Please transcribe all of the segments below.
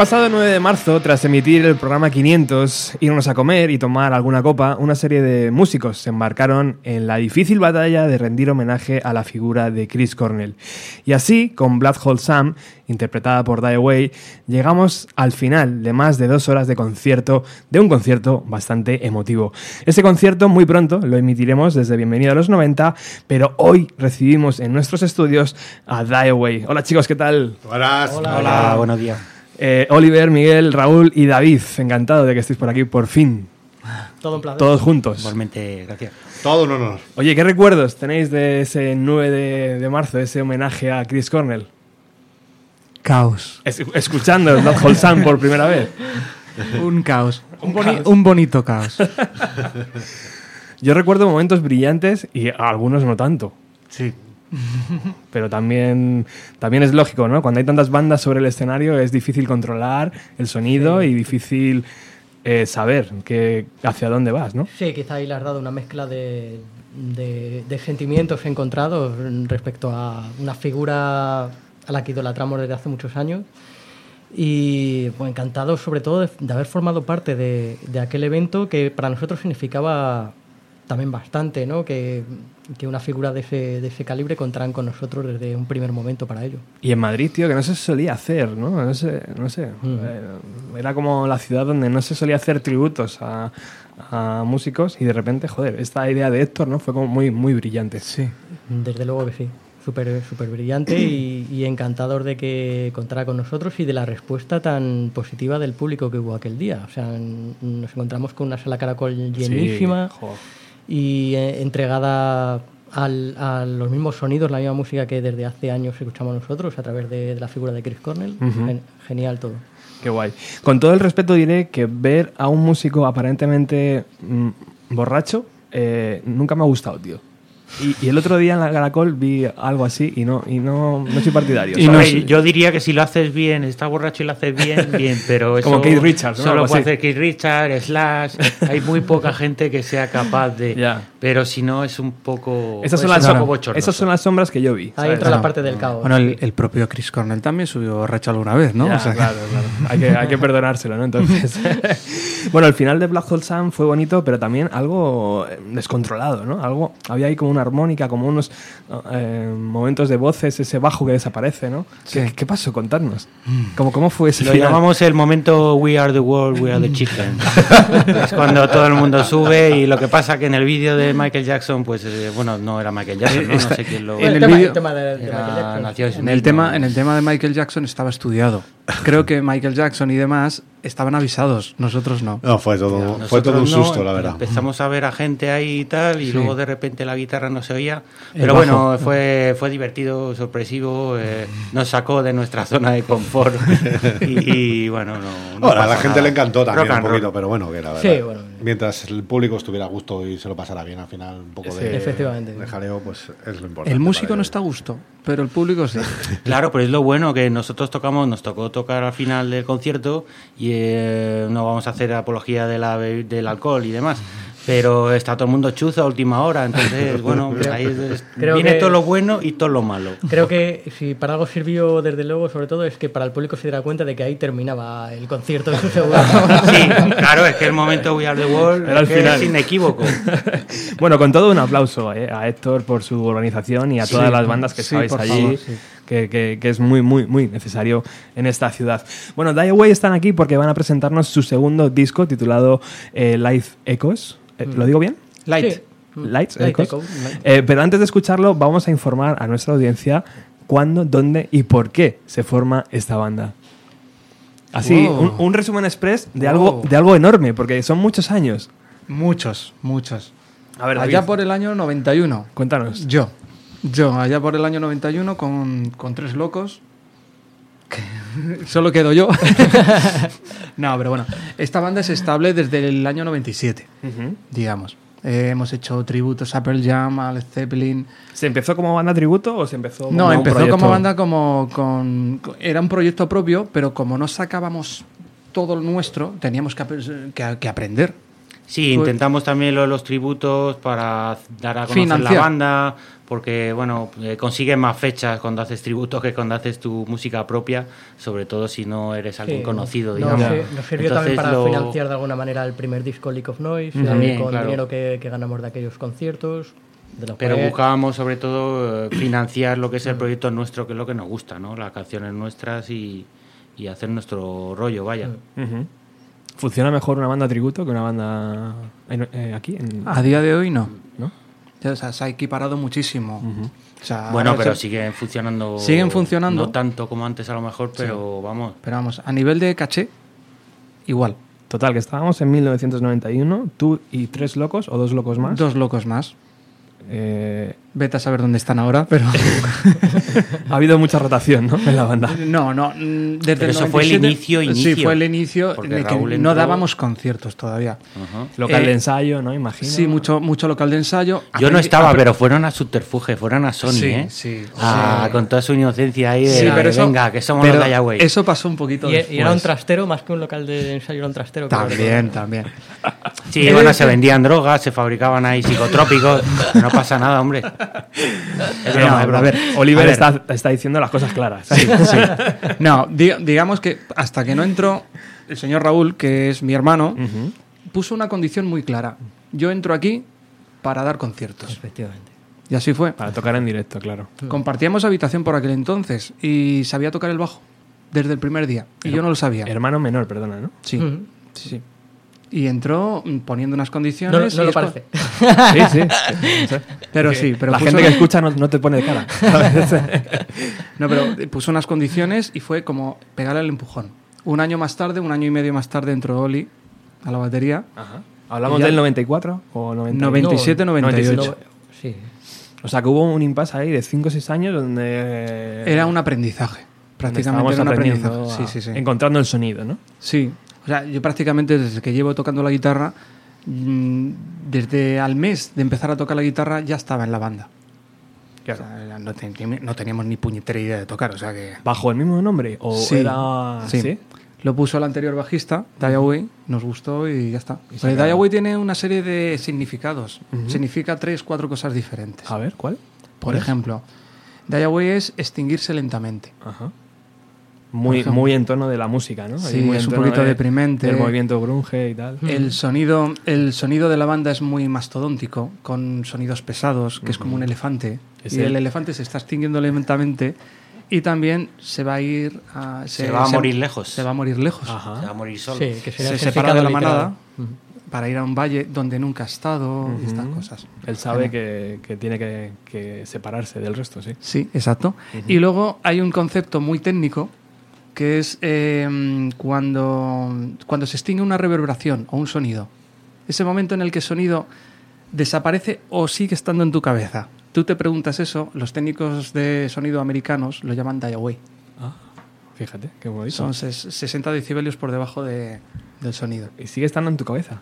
pasado 9 de marzo, tras emitir el programa 500, irnos a comer y tomar alguna copa, una serie de músicos se embarcaron en la difícil batalla de rendir homenaje a la figura de Chris Cornell. Y así, con Black Hole Sam, interpretada por Die Away, llegamos al final de más de dos horas de concierto, de un concierto bastante emotivo. Este concierto muy pronto lo emitiremos desde Bienvenido a los 90, pero hoy recibimos en nuestros estudios a Die Away. Hola chicos, ¿qué tal? Buenas. Hola, Hola buenos días. Eh, Oliver, Miguel, Raúl y David, encantado de que estéis por aquí por fin. Todo un placer. Todos juntos. Igualmente, gracias. Todo un honor. Oye, ¿qué recuerdos tenéis de ese 9 de, de marzo, ese homenaje a Chris Cornell? Caos. Es- escuchando Black Hole Sun por primera vez. Un caos. Un, boni- caos. un bonito caos. Yo recuerdo momentos brillantes y algunos no tanto. Sí. Pero también, también es lógico, ¿no? Cuando hay tantas bandas sobre el escenario es difícil controlar el sonido y difícil eh, saber que, hacia dónde vas, ¿no? Sí, quizá ahí le has dado una mezcla de, de- de sentimientos encontrados respecto a una figura a la que idolatramos desde hace muchos años. Y pues, encantado sobre todo de, de haber formado parte de, de aquel evento que para nosotros significaba también bastante, ¿no? Que, que una figura de ese, de ese calibre contaran con nosotros desde un primer momento para ello. Y en Madrid, tío, que no se solía hacer, ¿no? No sé, no sé. Mm. Eh, Era como la ciudad donde no se solía hacer tributos a, a músicos y de repente, joder, esta idea de Héctor, ¿no? Fue como muy, muy brillante. Sí. Desde luego que sí. Súper súper brillante y, y encantador de que contara con nosotros y de la respuesta tan positiva del público que hubo aquel día. O sea, nos encontramos con una sala caracol llenísima Sí. Y eh, entregada al- a los mismos sonidos, la misma música que desde hace años escuchamos nosotros a través de, de la figura de Chris Cornell. Gen- genial todo. Qué guay. Con todo el respeto diré que ver a un músico aparentemente mm, borracho eh, nunca me ha gustado, tío. Y, y el otro día en la Caracol vi algo así y no, y no, no soy partidario. Y no Yo diría que si lo haces bien, estás borracho y lo haces bien, bien, pero eso Como Keith Richards, ¿no? Solo puede hacer Keith Richards, Slash. Hay muy poca gente que sea capaz de. Ya. Pero si no, es un poco. Esas es son, las, un poco esas son las sombras que yo vi. Ahí entra la parte del caos. Bueno, el, el propio Chris Cornell también subió borracho alguna vez, ¿no? Ya, O sea claro, claro. Hay que, hay que perdonárselo, ¿no? Entonces. bueno, el final de Black Hole Sun fue bonito, pero también algo descontrolado, ¿no? Algo, había ahí como una armónica, como unos eh, momentos de voces, ese bajo que desaparece, ¿no? ¿Qué, Sí. qué pasó? Contadnos. ¿Cómo, ¿Cómo fue ese Lo final? llamamos el momento We are the world, we are the chicken. es cuando todo el mundo sube y lo que pasa que en el vídeo de Michael Jackson, pues eh, bueno, no era Michael Jackson, ¿no? No sé quién lo. en el tema, vídeo- tema de, de Era Michael Jackson. Naciones En el, tema, en el tema de Michael Jackson estaba estudiado. Creo que Michael Jackson y demás estaban avisados, nosotros no. No, fue todo, fue todo un no, susto, la verdad. Empezamos a ver a gente ahí y tal, y Sí. luego de repente la guitarra no se oía. Pero bueno, fue, fue divertido, sorpresivo, eh, nos sacó de nuestra zona de confort. y, y, bueno, no. no Ahora, a la gente nada. le encantó también un poquito, pero bueno, que la verdad. Sí, bueno. Mientras el público estuviera a gusto y se lo pasara bien al final, un poco de, Efectivamente. de jaleo, pues es lo importante. El músico no está a gusto, pero el público sí. Claro, pero es lo bueno que nosotros tocamos, nos tocó tocar al final del concierto y eh, no vamos a hacer apología de la, del alcohol y demás. Pero está todo el mundo chuzo a última hora, entonces, bueno, ahí es- Creo viene que- todo lo bueno y todo lo malo. Creo que si para algo sirvió, desde luego, sobre todo, es que para el público se diera cuenta de que ahí terminaba el concierto de su seguro. Sí, claro, es que el momento We Are the World Era el es, final. es inequívoco. Bueno, con todo un aplauso eh, a Héctor por su organización y a todas las bandas que sí, estabais por allí, favor, sí. que, que- que es muy, muy, muy necesario en esta ciudad. Bueno, Die Away están aquí porque van a presentarnos su segundo disco titulado eh, Life Echoes. Eh, ¿Lo digo bien? Light. Sí. Lights, Light Echoes. Echo, Light. Eh, pero antes de escucharlo, vamos a informar a nuestra audiencia cuándo, dónde y por qué se forma esta banda. Así, Wow. un, un resumen express de, Wow. algo, de algo enorme, porque son muchos años. Muchos, muchos. A ver, allá David, por el año 91. cuéntanos. Yo. Yo, allá por el año 91 con, con tres locos. Que Solo quedo yo. no, pero bueno. Esta banda es estable desde el año 97, Ujú. digamos. Eh, hemos hecho tributos a Pearl Jam, a Led Zeppelin. ¿Se empezó como banda tributo o se empezó como No, un empezó proyecto? como banda como con, Era un proyecto propio, pero como no sacábamos todo lo nuestro, teníamos que, que- que aprender. Sí, Tú- intentamos también lo de los tributos para dar a conocer Financiar. la banda, porque bueno, eh, consigues más fechas cuando haces tributos que cuando haces tu música propia, sobre todo si no eres alguien Sí, conocido, no, digamos. sí, Nos sirvió Entonces también para lo- financiar de alguna manera el primer disco League of Noise, eh, También, con claro. dinero que, que ganamos de aquellos conciertos. De los Pero cuales- buscábamos sobre todo eh, financiar lo que es el proyecto nuestro, que es lo que nos gusta, ¿no? Las canciones nuestras y, y hacer nuestro rollo, vaya. Ujú. ¿Funciona mejor una banda tributo que una banda en- eh, aquí? En, A día de hoy no. O sea, se ha equiparado muchísimo. O sea, Bueno, pero se- siguen funcionando. Siguen funcionando. No tanto como antes a lo mejor, pero vamos. Pero vamos, a nivel de caché, igual. Total, que estábamos en 1991, tú y tres locos o dos locos más. Dos locos más. Eh, Vete a saber dónde están ahora, pero... ha habido mucha rotación ¿no? en la banda. No, no. mm, Desde Pero el eso fue el 97 inicio, Sí, inicio. fue el inicio Porque de que Raúl no dábamos conciertos todavía. Ajá. Local Eh, de ensayo, ¿no? Imagino. Sí, mucho, mucho local de ensayo. Yo no estaba, pero fueron a Subterfuge, fueron a Sony, Sí, ¿eh? sí. Ah, Sí. con toda su inocencia ahí de, Sí, pero eso- venga, que somos pero los Dayaway. Eso pasó un poquito Y, después. y era un trastero, más que un local de ensayo, era un trastero. También, también. Sí, bueno, se decir- vendían drogas, se fabricaban ahí psicotrópicos. no pasa nada, hombre. Es broma, No, es broma. a ver, Oliver a ver. está, está diciendo las cosas claras. No, di- digamos que hasta que no entró el señor Raúl, que es mi hermano, puso una condición muy clara. Yo entro aquí para dar conciertos. Efectivamente. Y así fue. Para tocar en directo, claro. Compartíamos habitación por aquel entonces y sabía tocar el bajo desde el primer día. Y yo no lo sabía. Hermano menor, perdona, ¿no? Sí, sí, sí. Y entró mm, poniendo unas No, condiciones. no y lo parece. Sí, sí. Pero sí, pero la puso gente que escucha no, no te pone de cara. No, pero puso unas condiciones y fue como pegarle el empujón. Un año más tarde, un año y medio más tarde entró Oli a la batería. Ajá. ¿Hablamos del 94 o 90? 97, 98. No, sí. O sea, que hubo un impasse ahí de 5 o 6 años donde... Era un aprendizaje. Prácticamente era un aprendiendo aprendizaje. a- Sí, sí, sí. Encontrando el sonido, ¿no? Sí. O sea, yo prácticamente desde que llevo tocando la guitarra, desde al mes de empezar a tocar la guitarra, ya estaba en la banda. Claro. O sea, no, ten- no teníamos ni puñetera idea de tocar, o sea que... ¿Bajo el mismo nombre? ¿O Sí, era...? sí. ¿Sí? Lo puso el anterior bajista, Dayaway, nos gustó y ya está. Y acabó. Dayaway tiene una serie de significados. Significa tres, cuatro cosas diferentes. A ver, ¿cuál? Por ejemplo, Dayaway es extinguirse lentamente. Ajá. Muy en tono de la música, ¿no? Sí, muy es un poquito de- deprimente. Del movimiento grunge y tal. El sonido, el sonido de la banda es muy mastodóntico, con sonidos pesados, que es como un elefante. Es y el- el elefante se está extinguiendo lentamente y también se va a ir a, Se va a morir lejos. Se va a morir lejos. Ajá. Se va a morir solo. Sí, que sería Se el separa de la manada para ir a un valle donde nunca ha estado y estas cosas. Él sabe que, que tiene que, que separarse del resto, sí. Sí, exacto. Y luego hay un concepto muy técnico que es eh, cuando, cuando se extingue una reverberación o un sonido. Ese momento en el que el sonido desaparece o sigue estando en tu cabeza. Tú te preguntas eso, los técnicos de sonido americanos lo llaman die away. Ah, fíjate, qué bonito. Son ses- 60 decibelios por debajo de- del sonido. Y sigue estando en tu cabeza.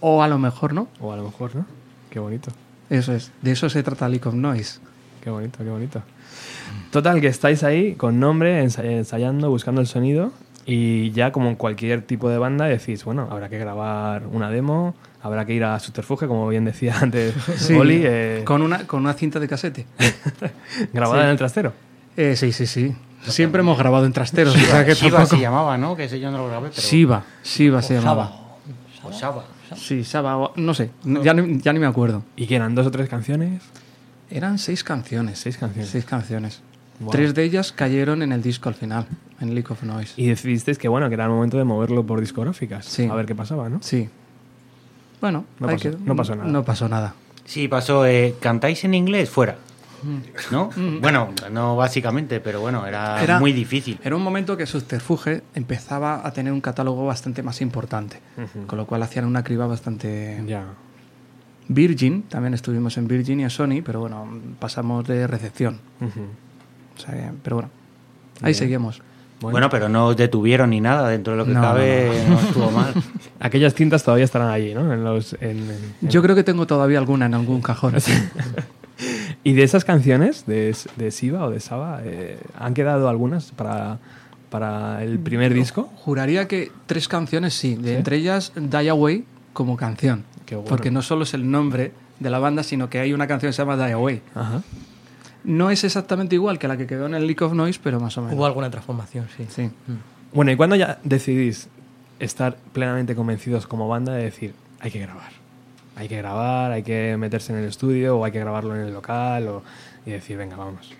O a lo mejor no. O a lo mejor, ¿no? Qué bonito. Eso es. De eso se trata League of Noise. Qué bonito, qué bonito. Total, que estáis ahí con nombre, ensa- ensayando, buscando el sonido y ya como en cualquier tipo de banda decís, bueno, habrá que grabar una demo, habrá que ir a Subterfuge, como bien decía antes Sí, Oli, eh, con, una, con una cinta de casete. grabada sí. en el trastero. Eh, sí, sí, sí. Siempre hemos grabado en trasteros. o sea que Shiva tampoco- se llamaba, ¿no? Que ese yo no lo grabé, pero... Shiva, Shiva se llamaba. Saba. O Shaba. Sí, Saba, o- no sé, no- ya, ni, ya ni me acuerdo. ¿Y que eran dos o tres canciones? Eran seis canciones. Seis canciones. Seis canciones. Wow. Tres de ellas cayeron en el disco al final, en League of Noise. Y decidisteis que bueno, que era el momento de moverlo por discográficas. Sí. A ver qué pasaba, ¿no? Sí. Bueno, No pasó- que- no pasó nada. No pasó nada. Sí, pasó. eh, ¿Cantáis en inglés? Fuera. Mm. ¿No? Bueno, no básicamente, pero bueno, era, Era- muy difícil. Era un momento que Subterfuge empezaba a tener un catálogo bastante más importante, con lo cual hacían una criba bastante... Ya. Virgin, también estuvimos en Virgin y a Sony, pero bueno, pasamos de recepción. O sea, pero bueno, ahí Bien. seguimos. Bueno, pero no os detuvieron ni nada. Dentro de lo que No, cabe, no, estuvo mal. Aquellas cintas todavía estarán allí, ¿no? En los, en- en- Yo creo que tengo todavía alguna en algún cajón. Y de esas canciones, de, de Siva o de Saba, eh, ¿han quedado algunas para, para el primer disco? Juraría que tres canciones sí, de entre ellas Die Away, como canción. Qué bueno. Porque no solo es el nombre de la banda, sino que hay una canción que se llama Die Away. Ajá. No es exactamente igual que la que quedó en el League of Noise, pero más o menos. Hubo alguna transformación, sí. Sí. Bueno, ¿y cuando ya decidís estar plenamente convencidos como banda de decir, hay que grabar? Hay que grabar, hay que meterse en el estudio o hay que grabarlo en el local o, y decir, venga, vamos.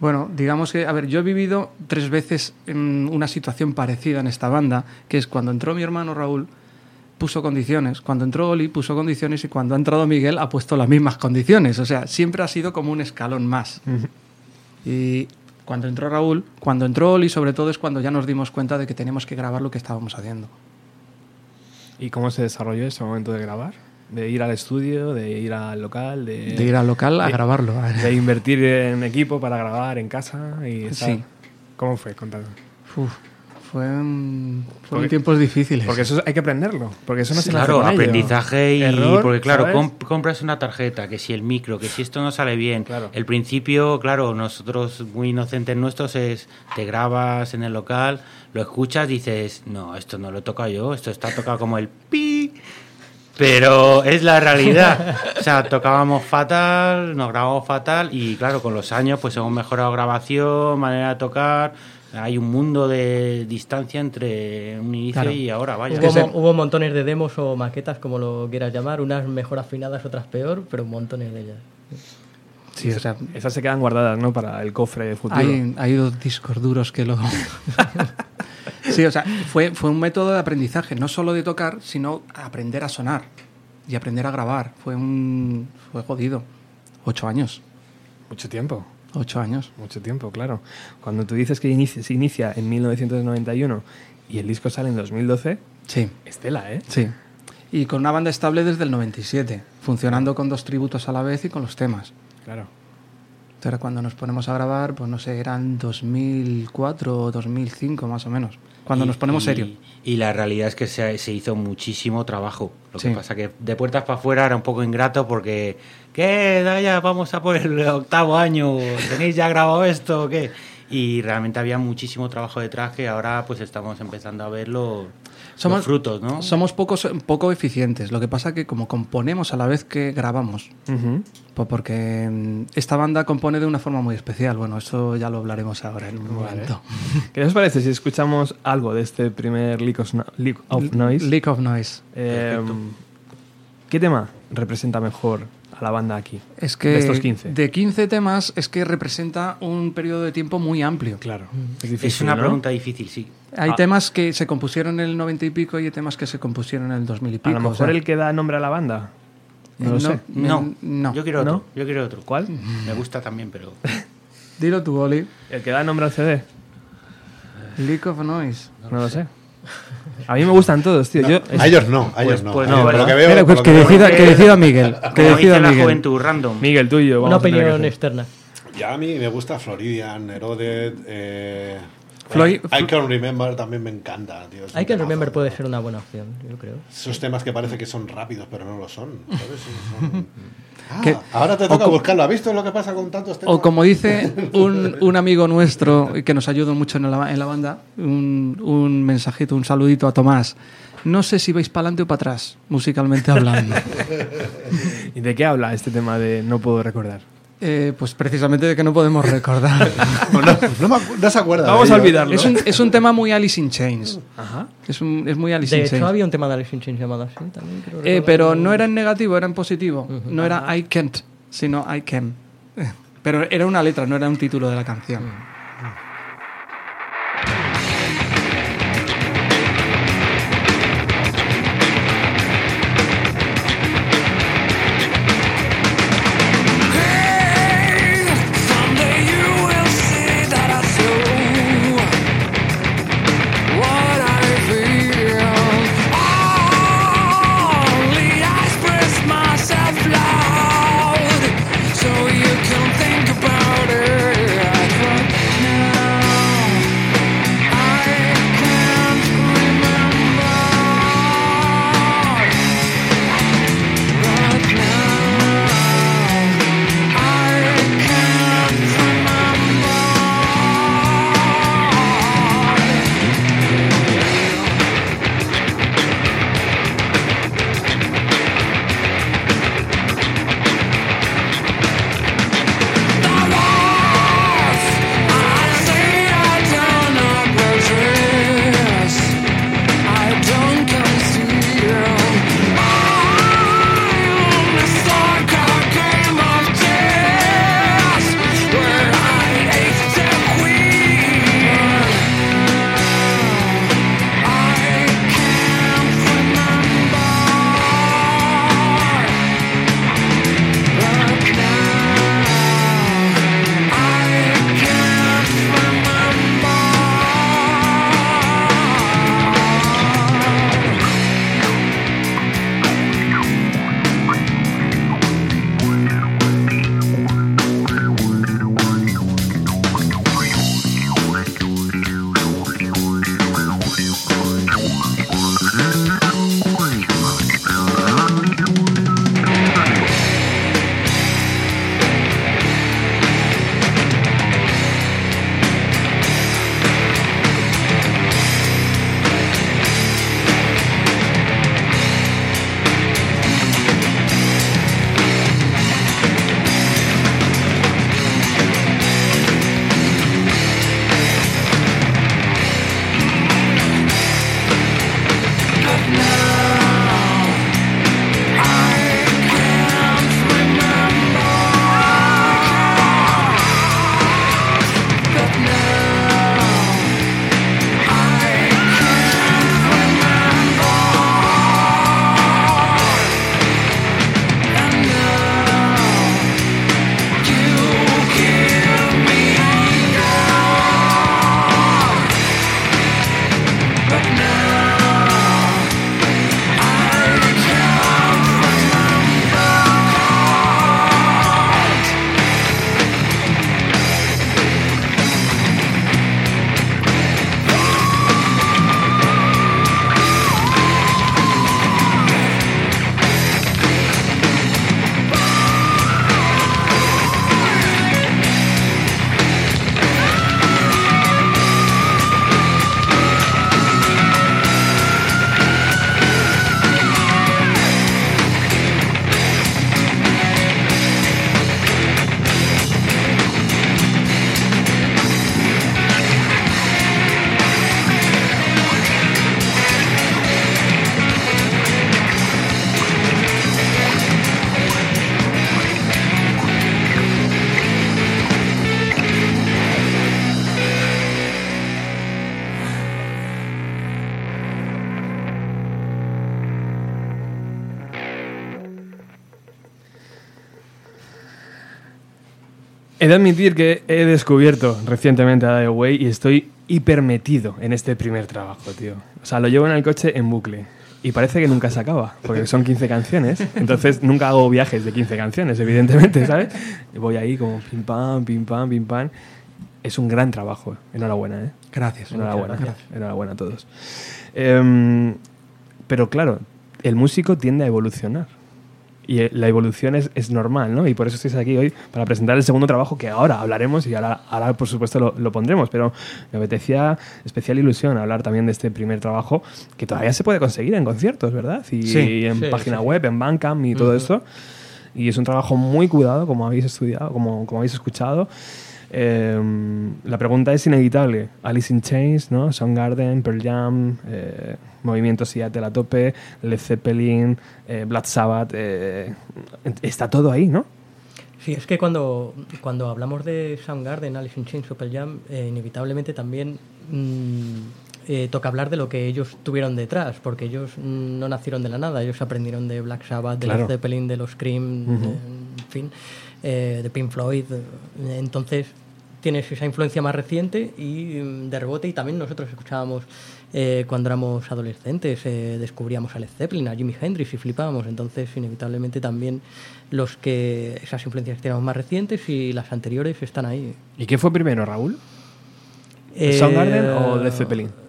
Bueno, digamos que, a ver, yo he vivido tres veces en una situación parecida en esta banda, que es cuando entró mi hermano Raúl, puso condiciones, cuando entró Oli puso condiciones y cuando ha entrado Miguel ha puesto las mismas condiciones. O sea, siempre ha sido como un escalón más. Y cuando entró Raúl, cuando entró Oli, sobre todo es cuando ya nos dimos cuenta de que teníamos que grabar lo que estábamos haciendo. ¿Y cómo se desarrolló ese momento de grabar? De ir al estudio, de ir al local, de, De ir al local a de- grabarlo. de invertir en equipo para grabar en casa y estar- Sí. ¿Cómo fue? Contadme. Uf, fueron, fueron Porque- tiempos difíciles. Porque eso hay que aprenderlo, porque eso no se Claro, con ello. aprendizaje y Error, porque claro, compras una tarjeta, que si el micro, que si esto no sale bien. Claro. El principio, claro, nosotros muy inocentes nuestros es te grabas en el local, lo escuchas, dices, no, esto no lo he tocado yo, esto está tocado como el pi. Pero es la realidad. O sea, tocábamos fatal, nos grabamos fatal y claro, con los años pues hemos mejorado grabación, manera de tocar. Hay un mundo de distancia entre un inicio Claro. y ahora, vaya. Hubo, que mo- se- hubo montones de demos o maquetas, como lo quieras llamar, unas mejor afinadas, otras peor, pero montones de ellas. sí, o sea, Esas se quedan guardadas, ¿no? Para el cofre futuro. Hay, hay dos discos duros que lo... sí, o sea, fue, fue un método de aprendizaje, no solo de tocar, sino aprender a sonar y aprender a grabar. Fue un... fue jodido. Ocho años. Mucho tiempo. Ocho años. Mucho tiempo, claro. Cuando tú dices que inicia- se inicia en 1991 y el disco sale en 2012, Sí, estela, ¿eh? sí. Y con una banda estable desde el 97, funcionando con dos tributos a la vez y con los temas. Claro. Entonces, cuando nos ponemos a grabar, pues no sé, eran 2004 o 2005 más o menos. Cuando Y- nos ponemos y- serio. Y la realidad es que se, se hizo muchísimo trabajo. Lo Sí. que pasa que de puertas para afuera era un poco ingrato porque, ¿qué? Ya vamos a por el octavo año. ¿Tenéis ya grabado esto o qué? Y realmente había muchísimo trabajo detrás que ahora pues estamos empezando a ver los, Somos- los frutos, ¿no? Somos pocos, poco eficientes. Lo que pasa que como componemos a la vez que grabamos, pues porque mm, esta banda compone de una forma muy especial. Bueno, eso ya lo hablaremos ahora en un momento. ¿Qué os parece si escuchamos algo de este primer Leak of, No- Leak of Noise? Leak of Noise. Eh, ¿Qué tema representa mejor a la banda aquí? Es que De estos 15. de 15 temas es que representa un periodo de tiempo muy amplio. Claro. Es, es una ¿no? pregunta difícil, sí. Hay Ah. temas que se compusieron en el 90 y pico y hay temas que se compusieron en el 2000 y A pico. lo o mejor sea, el que da nombre a la banda. No lo no, sé. No, no. yo quiero otro. ¿No? Yo quiero otro. ¿Cuál? Me gusta también, pero... Dilo tú, Oli. El que da nombre al CD. Leak of Noise. No lo sé. A mí me gustan todos, tío. Yo, A ellos no, a ellos Pues- no. pues no, por lo que veo, por pues que decida, que decida Miguel. Que Como decida la Miguel. juventud, random. Miguel, tuyo. Una opinión externa. Ya a mí me gusta Floridian, Eroded, eh, Floyd- I Can Remember también me encanta, tío. que temazo, Remember puede ser una buena opción, yo creo. Esos temas que parece que son rápidos, pero no lo son. ¿sabes? Son- Ah, Que- ahora te toca buscarlo. ¿Has visto lo que pasa con tantos temas? O como dice un, un amigo nuestro que nos ayuda mucho en la, en la banda, un, un mensajito, un saludito a Tomás. No sé si vais para adelante o para atrás, musicalmente hablando. ¿Y de qué habla este tema de no puedo recordar? Eh, pues precisamente de que no podemos recordar. No, no, me acu- no se acuerda. Vamos de a olvidarlo. es, un, es un tema muy Alice in Chains. Ajá. Es, un, es muy Alice De in hecho, Chains. había un tema de Alice in Chains llamado así también. creo Eh, pero no era en negativo, era en positivo. No era I can't, sino I can. Eh, Pero era una letra, no era un título de la canción. Someday He de admitir que he descubierto recientemente a Away y estoy hiper metido en este primer trabajo, tío. O sea, lo llevo en el coche en bucle. Y parece que nunca se acaba, porque son 15 canciones. Entonces nunca hago viajes de 15 canciones, evidentemente, ¿sabes? Y Voy ahí como pim pam, pim pam, pim pam. Es un gran trabajo. Enhorabuena, ¿eh? Gracias. Enhorabuena. Enhorabuena a todos. Em, pero claro, el músico tiende a evolucionar. Y eh, la evolución es, es normal, ¿no? Y por eso estáis aquí hoy para presentar el segundo trabajo que ahora hablaremos y ahora, ahora por supuesto, lo, lo pondremos. Pero me apetecía especial ilusión hablar también de este primer trabajo que todavía se puede conseguir en conciertos, ¿verdad? Y, Sí. en Sí, página sí. web, en Bandcamp y todo esto. Y es un trabajo muy cuidado, como habéis estudiado, como, como habéis escuchado. Eh, la pregunta es inevitable. Alice in Chains, ¿no? Soundgarden, Pearl Jam, eh, Movimiento Seattle a tope, Led Zeppelin, eh, Black Sabbath. eh, está todo ahí, ¿no? Sí, es que cuando, cuando hablamos de Soundgarden, Alice in Chains, Super Jam, eh, inevitablemente también mm, toca hablar de lo que ellos tuvieron detrás, porque ellos no nacieron de la nada, ellos aprendieron de Black Sabbath, de Claro. Led Zeppelin, de los Cream, de- en fin, eh, de Pink Floyd. Entonces tienes esa influencia más reciente y mm, de rebote, y también nosotros escuchábamos eh, cuando éramos adolescentes, eh, descubríamos a Led Zeppelin, a Jimi Hendrix y flipábamos. Entonces, inevitablemente también los que esas influencias que tenemos más recientes y las anteriores están ahí. ¿Y qué fue primero, Raúl? Eh, ¿Soundgarden o Led Zeppelin?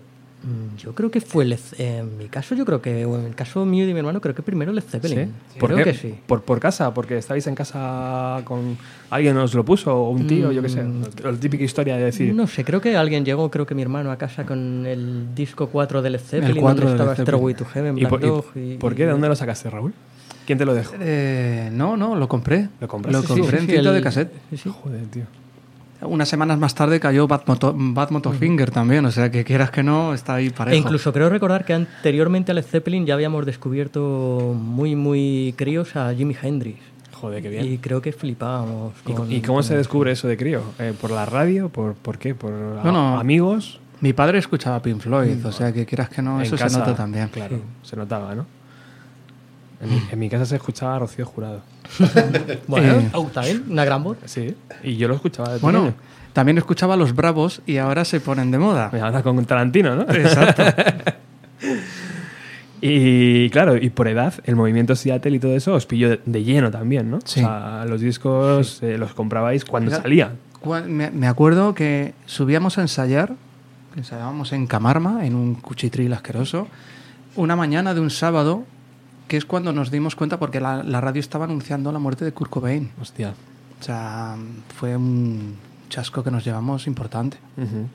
Mm, Yo creo que fue Led En mi caso, yo creo que, o en el caso mío y de mi hermano, creo que primero Led Zeppelin. ¿Por Creo qué? que sí. ¿Por, por casa? ¿Porque estabais en casa con alguien os lo puso? ¿O un tío? Yo qué sé. La típica historia de decir... Mm. No sé, creo que alguien llegó, creo que mi hermano, a casa con el disco 4 de Led Zeppelin, 4 donde de estaba. Stairway to Heaven, ¿Y Black por, y Dog y- por qué? ¿De dónde lo sacaste, Raúl? ¿Quién te lo dejó? Eh, no, no, lo compré. ¿Lo compraste? Lo Sí, compré sí, en sí, cinta el- de cassette. sí, sí. Joder, tío. Unas semanas más tarde cayó Bad, Moto- Bad Motorfinger también, o sea que quieras que no, está ahí parejo. E incluso creo recordar que anteriormente a Led Zeppelin ya habíamos descubierto muy, muy críos a Jimi Hendrix. Joder, qué bien. Y creo que flipábamos. ¿Y, con- y cómo se descubre eso de crío? Eh, ¿Por la radio? ¿Por, por qué? ¿Por amigos? Mi padre escuchaba Pink Floyd, o sea que quieras que no, En eso casa, se nota también. Claro, se notaba, ¿no? En mi, en mi casa se escuchaba a Rocío Jurado. Bueno, Eh, oh, una gran voz. Sí, y yo lo escuchaba de Bueno, también escuchaba a los Bravos y ahora se ponen de moda. Me habla con Tarantino, ¿no? Exacto. Y claro, y por edad, el movimiento Seattle y todo eso os pilló de, de lleno también, ¿no? Sí. O sea, los discos eh, los comprabais cuando Mira, salían. Me, me acuerdo que subíamos a ensayar, que ensayábamos en Camarma, en un cuchitril asqueroso, una mañana de un sábado, que es cuando nos dimos cuenta, porque la, la radio estaba anunciando la muerte de Kurt Cobain. Hostia. O sea, fue un chasco que nos llevamos importante. Ujú.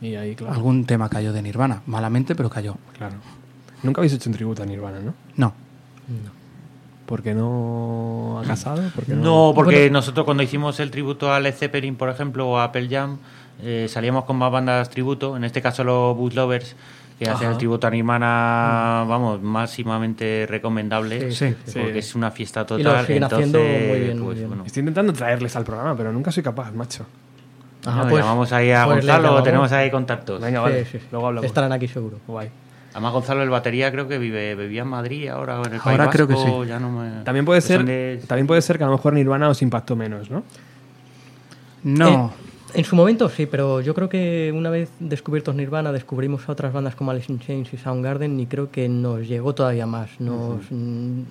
Y ahí, claro. Algún tema cayó de Nirvana, malamente, pero cayó. claro. Nunca habéis hecho un tributo a Nirvana, ¿no? No. ¿Por qué no ha casado? ¿Por qué No, porque nosotros cuando hicimos el tributo a Led Zeppelin, por ejemplo, o a Apple Jam, eh, salíamos con más bandas tributo, en este caso los Boot Lovers, que hacen el tributo a Nirvana, vamos, máximamente recomendable, Sí, sí. porque es una fiesta Y lo total. haciendo entonces, muy bien, muy pues, bien. bueno. Estoy intentando traerles al programa, pero nunca soy capaz, macho. Ajá, No, pues- llamamos ahí a pues Gonzalo, llamamos. tenemos ahí contactos. Venga, Sí, vale. sí, sí. Luego hablamos. Estarán aquí seguro. Guay. Además Gonzalo, el batería, creo que vive, vivía en Madrid ahora o en el País Ahora creo que sí. ya no me- También puede ser, de- también puede ser que a lo mejor Nirvana os impactó menos, ¿no? No. Eh, en su momento sí, pero yo creo que una vez descubiertos Nirvana, descubrimos a otras bandas como Alice in Chains y Soundgarden y creo que nos llegó todavía más. Nos, mm,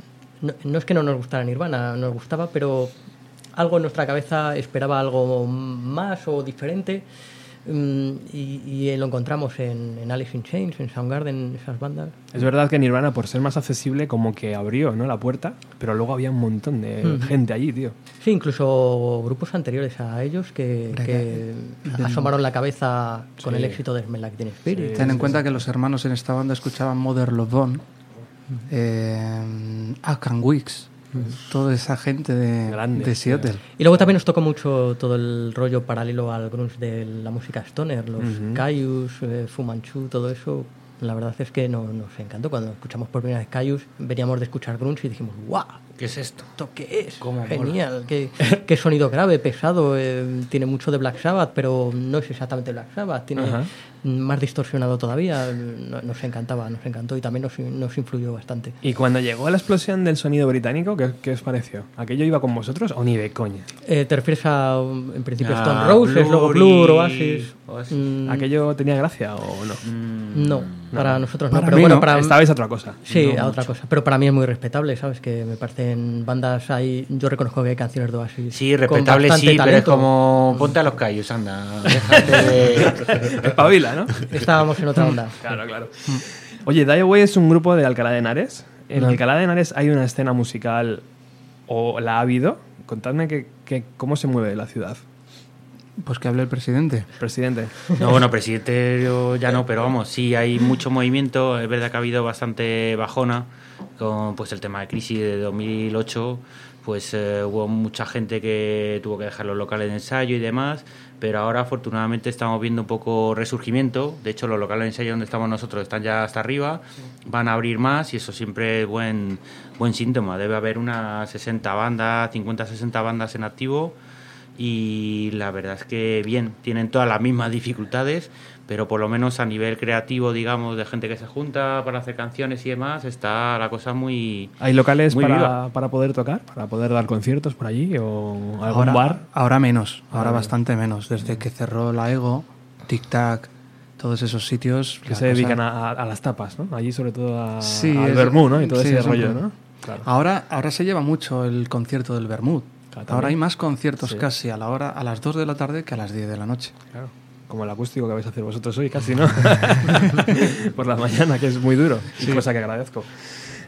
no, no es que no nos gustara Nirvana, nos gustaba, pero algo en nuestra cabeza esperaba algo más o diferente y, y lo encontramos en, en Alice in Chains, en Soundgarden, esas bandas. Es verdad que Nirvana, por ser más accesible, como que abrió ¿no? la puerta, pero luego había un montón de gente allí, tío. Sí, incluso grupos anteriores a ellos que, que asomaron la cabeza con el éxito de Smell Like Teen Spirit. Ten en cuenta que los hermanos en esta banda escuchaban Mother Love Bone, eh, Akan Weeks, toda esa gente de, Grande, de Seattle. Y luego también nos tocó mucho todo el rollo paralelo al grunge de la música stoner, los Caius, eh, Fu Manchu, todo eso. La verdad es que no, nos encantó. Cuando escuchamos por primera vez Caius, veníamos de escuchar grunge y dijimos, ¡guau! ¿Qué es esto? ¿Esto qué es? Cómo. Genial. ¿Qué, qué sonido grave, pesado. eh, tiene mucho de Black Sabbath, pero no es exactamente Black Sabbath. Tiene Ajá. más distorsionado todavía. No- Nos encantaba, nos encantó y también nos, nos influyó bastante. Y cuando llegó la explosión del sonido británico, ¿qué, qué os pareció? ¿Aquello iba con vosotros o ni de coña? Eh, ¿Te refieres a, en principio, Ah, Stone Roses, luego Blur Blur, y- Oasis? Oasis. Mm, ¿Aquello tenía gracia o no? no, para nosotros no. Para pero mí bueno, no, para, estabais a otra cosa. Sí, No a otra mucho. cosa. Pero para mí es muy respetable, ¿sabes? Que me parecen bandas ahí. Yo reconozco que hay canciones de Oasis. Sí, respetable sí, pero es como ponte a los callos, anda. Déjate de... Espabila, ¿no? Estábamos en otra onda. Claro, claro. Oye, Die Away es un grupo de Alcalá de Henares. En Alcalá de Henares hay una escena musical, o la ha habido. Contadme que, que- cómo se mueve la ciudad. Pues que hable el presidente. Presidente. No, bueno, presidente yo ya no, pero vamos, sí hay mucho movimiento. Es verdad que ha habido bastante bajona con pues el tema de crisis de 2008. Pues eh, hubo mucha gente que tuvo que dejar los locales de ensayo y demás, pero ahora afortunadamente estamos viendo un poco resurgimiento. De hecho, los locales de ensayo donde estamos nosotros están ya hasta arriba, van a abrir más y eso siempre es buen, buen síntoma. Debe haber unas 60 bandas, 50, 60 bandas en activo y la verdad es que bien, tienen todas las mismas dificultades, pero por lo menos a nivel creativo, digamos, de gente que se junta para hacer canciones y demás, está la cosa muy... ¿Hay locales Muy para, viva. para poder tocar? ¿Para poder dar conciertos por allí? ¿O algún Ahora, bar? ahora menos, ahora Ah, bastante menos. Desde que cerró la Ego, Tic Tac, todos esos sitios. Que se cosa- dedican a, a- a las tapas, ¿no? Allí sobre todo a, Sí, al es- vermú, ¿no? Y todo sí, ese rollo, ¿no? Claro. Ahora, ahora se lleva mucho el concierto del Bermud. Claro, ahora hay más conciertos Sí. casi a la hora a las 2 de la tarde que a las 10 de la noche. Claro. Como el acústico que vais a hacer vosotros hoy, casi, ¿no? Por la mañana, que es muy duro. Y cosa que agradezco.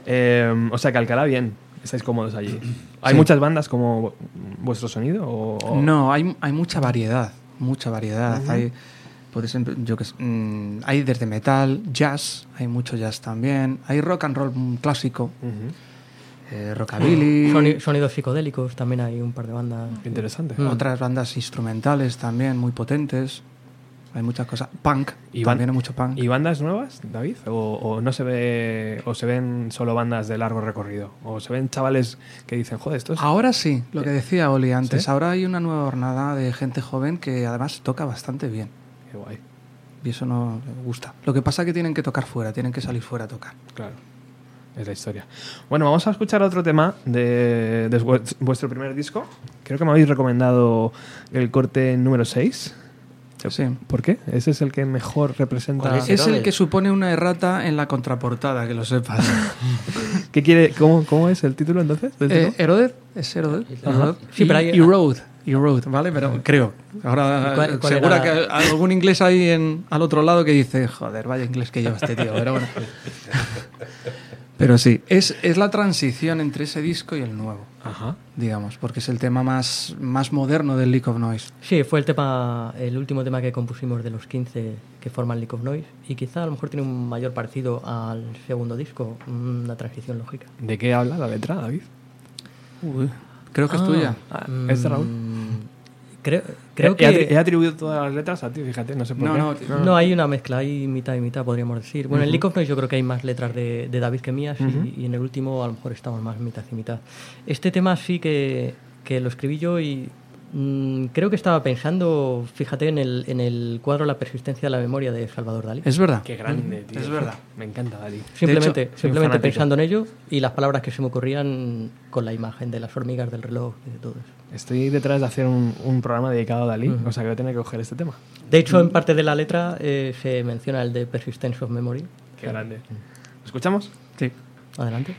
Eh, o sea que Alcalá, bien. Estáis cómodos allí. ¿Hay Sí. muchas bandas como vuestro sonido? O, o- No, hay, hay mucha variedad, mucha variedad. Hay, puedes yo que sé, mm, hay desde metal, jazz, hay mucho jazz también. Hay rock and roll clásico, Ujú. Eh, rockabilly, Soni- sonidos psicodélicos, también hay un par de bandas. Interesante. Mm. otras bandas instrumentales también muy potentes. Hay muchas cosas. Punk, ¿Y también hay mucho punk. ¿Y bandas nuevas, David? ¿O, o no se ve, o se ven solo bandas de largo recorrido? ¿O se ven chavales que dicen, joder, esto es... Ahora sí, lo que decía Oli antes. ¿Sí? Ahora hay una nueva jornada de gente joven que además toca bastante bien. Qué guay. Y eso no me gusta. Lo que pasa es que tienen que tocar fuera, tienen que salir fuera a tocar. Claro. Es la historia. Bueno, vamos a escuchar otro tema de, de vu- vuestro primer disco. Creo que me habéis recomendado el corte número 6. Sí. ¿Por qué? Ese es el que mejor representa... ¿Cuál es? Es el Herodes. que supone una errata en la contraportada, que lo sepas. ¿Qué quiere, cómo, ¿Cómo es el título entonces? eh, disco? Heroded, es. Heroded. Sí, pero hay- y Road, y Road, ¿vale? Pero creo. Ahora, ¿Y cuál- cuál segura era? que hay algún inglés ahí en, al otro lado que dice, joder, vaya inglés que lleva este tío. Pero bueno. Pero sí, es, es la transición entre ese disco y el nuevo, Ajá. digamos, porque es el tema más, más moderno del League of Noise. Sí, fue el tema, el último tema que compusimos de los 15 que forman League of Noise y quizá a lo mejor tiene un mayor parecido al segundo disco, una transición lógica. ¿De qué habla la letra, David? Uy, creo que es Ah, tuya. Ah, ¿Es de Raúl? Creo, creo he, que... he atribuido todas las letras a ti, fíjate, no sé por No, qué. no, tío. No, hay una mezcla, hay mitad y mitad, podríamos decir. Bueno, en League of Noise yo creo que hay más letras de, de David que mías y- y, en el último a lo mejor estamos más mitad y mitad. Este tema sí que, que lo escribí yo y creo que estaba pensando, fíjate, en el, en el cuadro La persistencia de la memoria de Salvador Dalí. Es verdad. Qué grande, tío. Es verdad. Me encanta, Dalí. Simplemente, un simplemente pensando en ello y las palabras que se me ocurrían con la imagen de las hormigas, del reloj y de todo eso. Estoy detrás de hacer un, un programa dedicado a Dalí, Ujú. o sea que voy a tener que coger este tema. De hecho, en parte de la letra eh, se menciona el de Persistence of Memory. Qué grande. ¿Escuchamos? Sí. Adelante.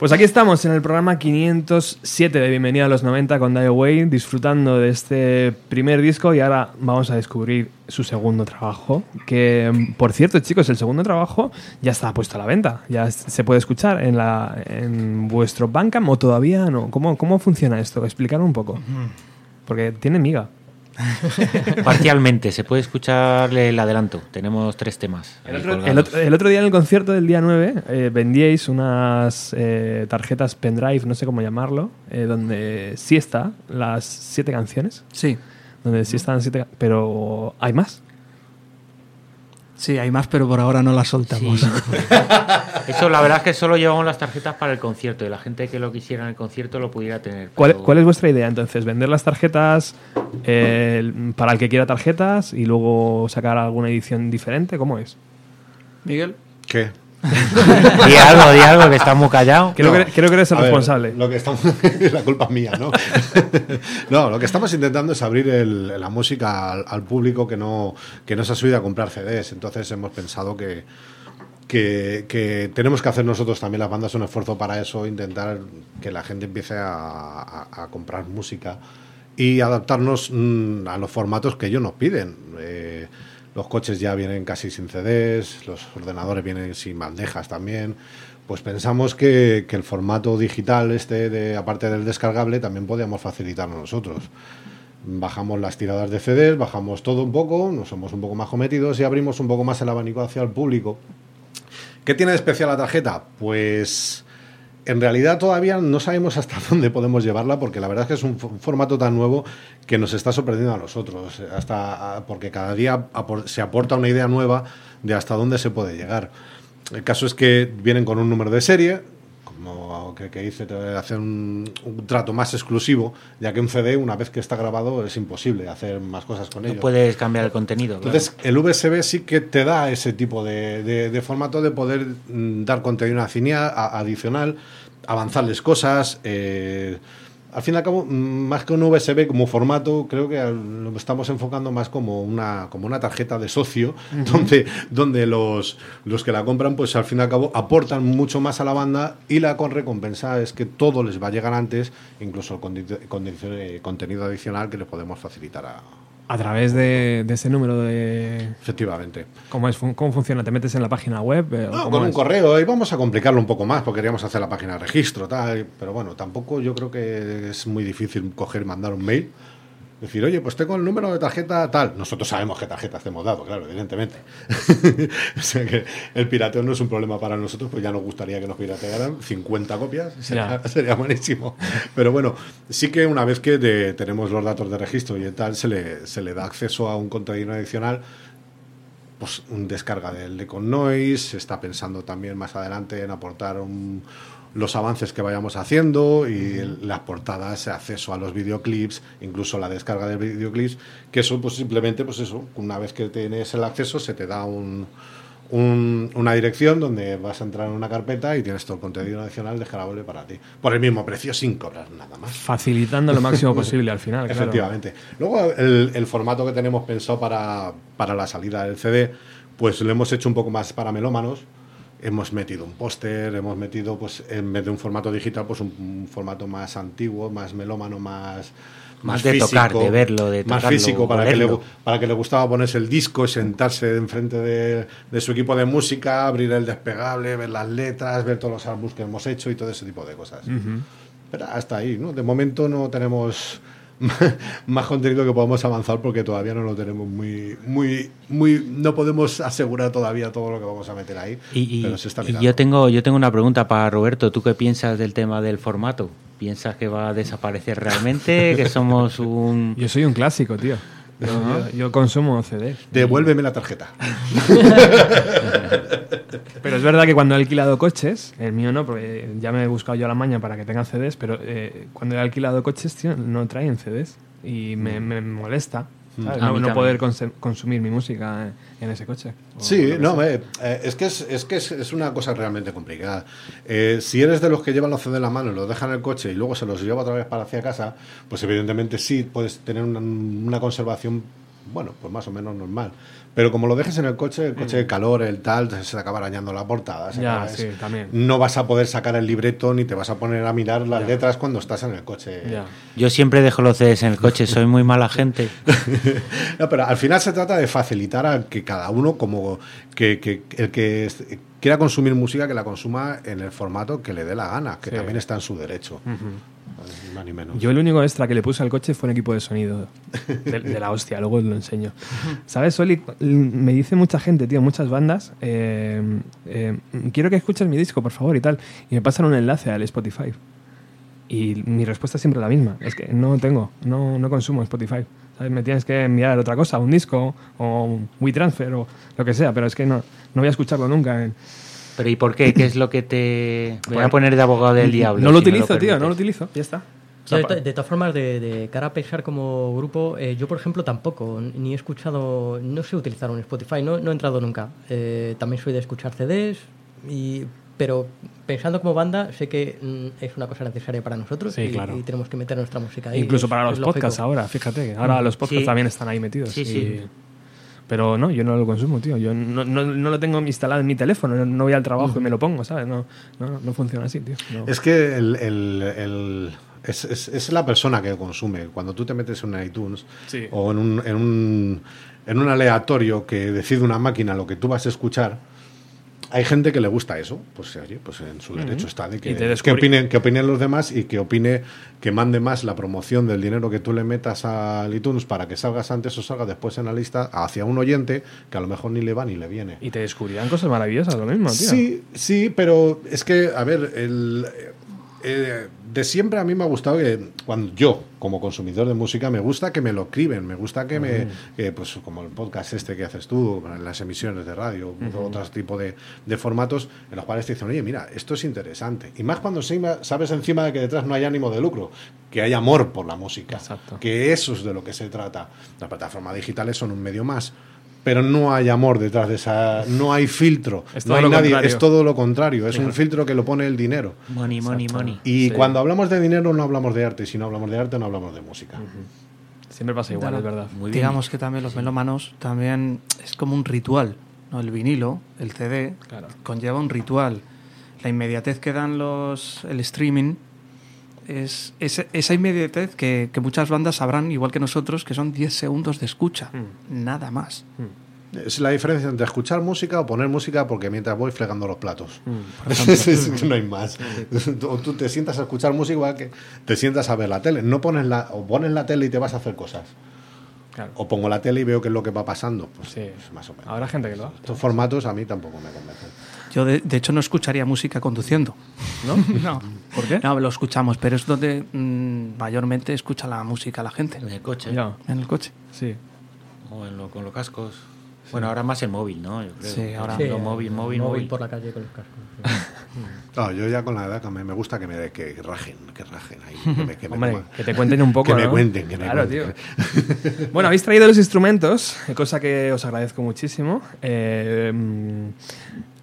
Pues aquí estamos en el programa 507 de Bienvenida a los 90 con Die Away, disfrutando de este primer disco y ahora vamos a descubrir su segundo trabajo, que por cierto chicos, el segundo trabajo ya está puesto a la venta, ya se puede escuchar en, la, en vuestro Bandcamp o todavía no. ¿Cómo, cómo funciona esto? Explicar un poco. Porque tiene miga. Parcialmente, se puede escuchar el adelanto. Tenemos tres temas. El otro, el colgados. otro- el otro día en el concierto del día 9 eh, vendíais unas eh, tarjetas pendrive, no sé cómo llamarlo, eh, donde sí está las siete canciones. Sí, Donde sí están siete. Pero hay más. Sí, hay más, pero por ahora no las soltamos. Sí. Eso, la verdad es que solo llevamos las tarjetas para el concierto y la gente que lo quisiera en el concierto lo pudiera tener. ¿Cuál, pero- cuál es vuestra idea entonces? ¿Vender las tarjetas eh, para el que quiera tarjetas y luego sacar alguna edición diferente? ¿Cómo es? Miguel. ¿Qué? Di algo, di algo, que está muy callado. Creo, No. que, creo que eres el A ver, responsable. lo que estamos, la culpa es mía, ¿no? no, lo que estamos intentando es abrir el- la música al, al público que no, que no se ha subido a comprar CDs. Entonces hemos pensado que, que, que tenemos que hacer nosotros también las bandas un esfuerzo para eso, intentar que la gente empiece a, a- a comprar música y adaptarnos mm, a los formatos que ellos nos piden. Eh, los coches ya vienen casi sin CDs, los ordenadores vienen sin bandejas también. Pues pensamos que, que el formato digital, este, de, aparte del descargable, también podíamos facilitarlo nosotros. Bajamos las tiradas de CDs, bajamos todo un poco, nos somos un poco más cometidos y abrimos un poco más el abanico hacia el público. ¿Qué tiene de especial la tarjeta? Pues en realidad todavía no sabemos hasta dónde podemos llevarla porque la verdad es que es un, fo- un formato tan nuevo que nos está sorprendiendo a nosotros, eh, hasta porque cada día se aporta una idea nueva de hasta dónde se puede llegar. El caso es que vienen con un número de serie, que, que dice, te hacer un, un trato más exclusivo, ya que un CD, una vez que está grabado, es imposible hacer más cosas con No ello. puedes cambiar el contenido. claro. Entonces, el VSB sí que te da ese tipo de, de- de formato de poder mm, dar contenido adicional, adicional avanzarles cosas. eh, al fin y al cabo, más que un USB como formato, creo que lo estamos enfocando más como una, como una tarjeta de socio, donde, donde los, los que la compran, pues al fin y al cabo, aportan mucho más a la banda y la con recompensa es que todo les va a llegar antes, incluso el condi- condi- eh, contenido adicional que les podemos facilitar a, A través de, de ese número de... efectivamente. ¿Cómo, es, ¿Cómo funciona? ¿Te metes en la página web? Eh, No, ¿cómo con un correo y vamos a complicarlo un poco más porque queríamos hacer la página de registro, tal, pero bueno, tampoco yo creo que es muy difícil coger y mandar un mail. Decir, oye, pues tengo el número de tarjeta tal. Nosotros sabemos qué tarjetas te hemos dado, claro, evidentemente. o sea que el pirateo no es un problema para nosotros, pues ya nos gustaría que nos piratearan 50 copias, sería, buenísimo. Pero bueno, sí que una vez que de- tenemos los datos de registro y tal, se le, se le da acceso a un contenido adicional pues un descarga del de con Noise, se está pensando también más adelante en aportar un- los avances que vayamos haciendo y el- las portadas, acceso a los videoclips, incluso la descarga de videoclips, que eso pues simplemente pues eso, una vez que tienes el acceso se te da un, un- una dirección donde vas a entrar en una carpeta y tienes todo el contenido adicional descargable para ti, por el mismo precio sin cobrar nada más. Facilitando lo máximo posible al final. claro. Efectivamente. Luego, el, el formato que tenemos pensado para, para la salida del CD, pues lo hemos hecho un poco más para melómanos. Hemos metido un póster, hemos metido, pues, en vez de un formato digital, pues un, un formato más antiguo, más melómano, más. Más de tocar, de verlo, de Más tocarlo, físico, para que, le, para que le gustaba ponerse el disco, sentarse enfrente de, de su equipo de música, abrir el despegable, ver las letras, ver todos los álbumes que hemos hecho y todo ese tipo de cosas. Pero hasta ahí, ¿no? De momento no tenemos más contenido que podamos avanzar porque todavía no lo tenemos muy, muy, muy, no podemos asegurar todavía todo lo que vamos a meter ahí. Y, y- pero se está y yo tengo yo tengo una pregunta para Roberto. ¿Tú qué piensas del tema del formato? ¿Piensas que va a desaparecer realmente? ¿Que somos un...? Yo soy un clásico, tío. Yo, yo- yo consumo CD. Devuélveme la tarjeta. Pero es verdad que cuando he alquilado coches, el mío no, porque ya me he buscado yo la maña para que tengan CDs, pero eh, cuando he alquilado coches, tío, no traen CDs. Y me, me molesta ¿sabes? A no, no poder consumir mi música en, ese coche. Sí, no, eh, eh, es que, es, es, que es, es una cosa realmente complicada. Eh, si eres de los que llevan los CD en la mano y los dejan en el coche y luego se los lleva otra vez para hacia casa, pues evidentemente sí puedes tener una, una conservación bueno, pues más o menos normal. Pero como lo dejes en el coche, el coche de calor, el tal, se te acaba arañando la portada. se Mm. Ya, acaba- sí, también. No vas a poder sacar el libreto ni te vas a poner a mirar las letras cuando estás en el coche. Ya. Yo siempre dejo los CDs en el coche, soy muy mala gente. No, pero al final se trata de facilitar a que cada uno, como que, que el que quiera consumir música, que la consuma en el formato que le dé la gana, que Sí. también está en su derecho. Ni menos. Yo el único extra que le puse al coche fue un equipo de sonido de, de la hostia, luego lo enseño. ¿Sabes, Oli? Me dice mucha gente, tío, muchas bandas, eh, eh, quiero que escuches mi disco, por favor, y tal. Y me pasan un enlace al Spotify. Y mi respuesta es siempre la misma, es que no tengo, no, no consumo Spotify. ¿Sabes? Me tienes que enviar otra cosa, un disco o un WeTransfer o lo que sea, pero es que no, no voy a escucharlo nunca. en- Pero ¿y por qué? ¿Qué es lo que te... Voy a poner de abogado del diablo. No lo si utilizo, tío, no lo utilizo, ya está. O sea, de, todas formas, de, de cara a pensar como grupo, eh, yo por ejemplo tampoco, ni he escuchado, no sé utilizar un Spotify, no, no he entrado nunca. Eh, también soy de escuchar CDs, y, pero pensando como banda, sé que mm, es una cosa necesaria para nosotros Sí, y, claro. y tenemos que meter nuestra música ahí. Incluso es- para es los podcasts ahora, fíjate, que ahora los podcasts Sí. también están ahí metidos. Sí, y- sí. Pero no, yo no lo consumo, tío. Yo no, no- no lo tengo instalado en mi teléfono, no, no voy al trabajo y me lo pongo, ¿sabes? No, no, no funciona así, tío. Es que el, el- el- es, es- es la persona que consume. Cuando tú te metes en un iTunes Sí. o en un, en, un, en un aleatorio que decide una máquina lo que tú vas a escuchar, hay gente que le gusta eso. Pues oye, pues en su derecho está de que, opinen, que opinen los demás y que opine, que mande más la promoción del dinero que tú le metas al iTunes para que salgas antes o salgas después en la lista hacia un oyente que a lo mejor ni le va ni le viene. Y te descubrirán cosas maravillosas, lo mismo, tío. Sí, sí, pero es que, a ver, el, eh, de siempre a mí me ha gustado que cuando yo, como consumidor de música, me gusta que me lo escriben, me gusta que me, que, pues como el podcast este que haces tú, las emisiones de radio, otros tipos de, de formatos en los cuales te dicen, oye, mira, esto es interesante. Y más cuando sabes encima de que detrás no hay ánimo de lucro, que hay amor por la música, Exacto. que eso es de lo que se trata. Las plataformas digitales son un medio más. Pero no hay amor detrás de esa, no hay filtro, Es no hay nadie, contrario. es todo lo contrario, es un filtro que lo pone el dinero. Money, money, money. Y Sí. cuando hablamos de dinero no hablamos de arte, si no hablamos de arte no hablamos de música. Siempre pasa igual, Claro. es verdad. Muy bien. Digamos que también los melómanos también es como un ritual. ¿no? El vinilo, el CD, Claro. conlleva un ritual. La inmediatez que dan los el streaming es, es- esa inmediatez que, que muchas bandas sabrán, igual que nosotros, que son 10 segundos de escucha. Nada más. Es la diferencia entre escuchar música o poner música porque mientras voy fregando los platos. Mm. Es- no hay más. O tú te sientas a escuchar música igual que te sientas a ver la tele. No pones la, o pones la tele y te vas a hacer cosas. Claro. O pongo la tele y veo qué es lo que va pasando. Pues, Sí. pues más o menos. Habrá gente que lo hace. Estos formatos a mí tampoco me convencen. Yo, de, de hecho, no escucharía música conduciendo. ¿No? No. ¿Por qué? No, lo escuchamos, pero es donde mm, mayormente escucha la música la gente. En el coche. Ya, En el coche. sí. O en lo- con los cascos. Bueno, ahora más el móvil, ¿no? Yo creo. Sí, ahora- Sí, Lo móvil, móvil, móvil. por la calle con los cascos. No, yo ya con la edad que me, me gusta que me que rajen, que rajen ahí. Que me, que me Hombre, que te cuenten un poco, Que me cuenten, que me Claro, cuenten. tío. bueno, habéis traído los instrumentos, cosa que os agradezco muchísimo. Eh,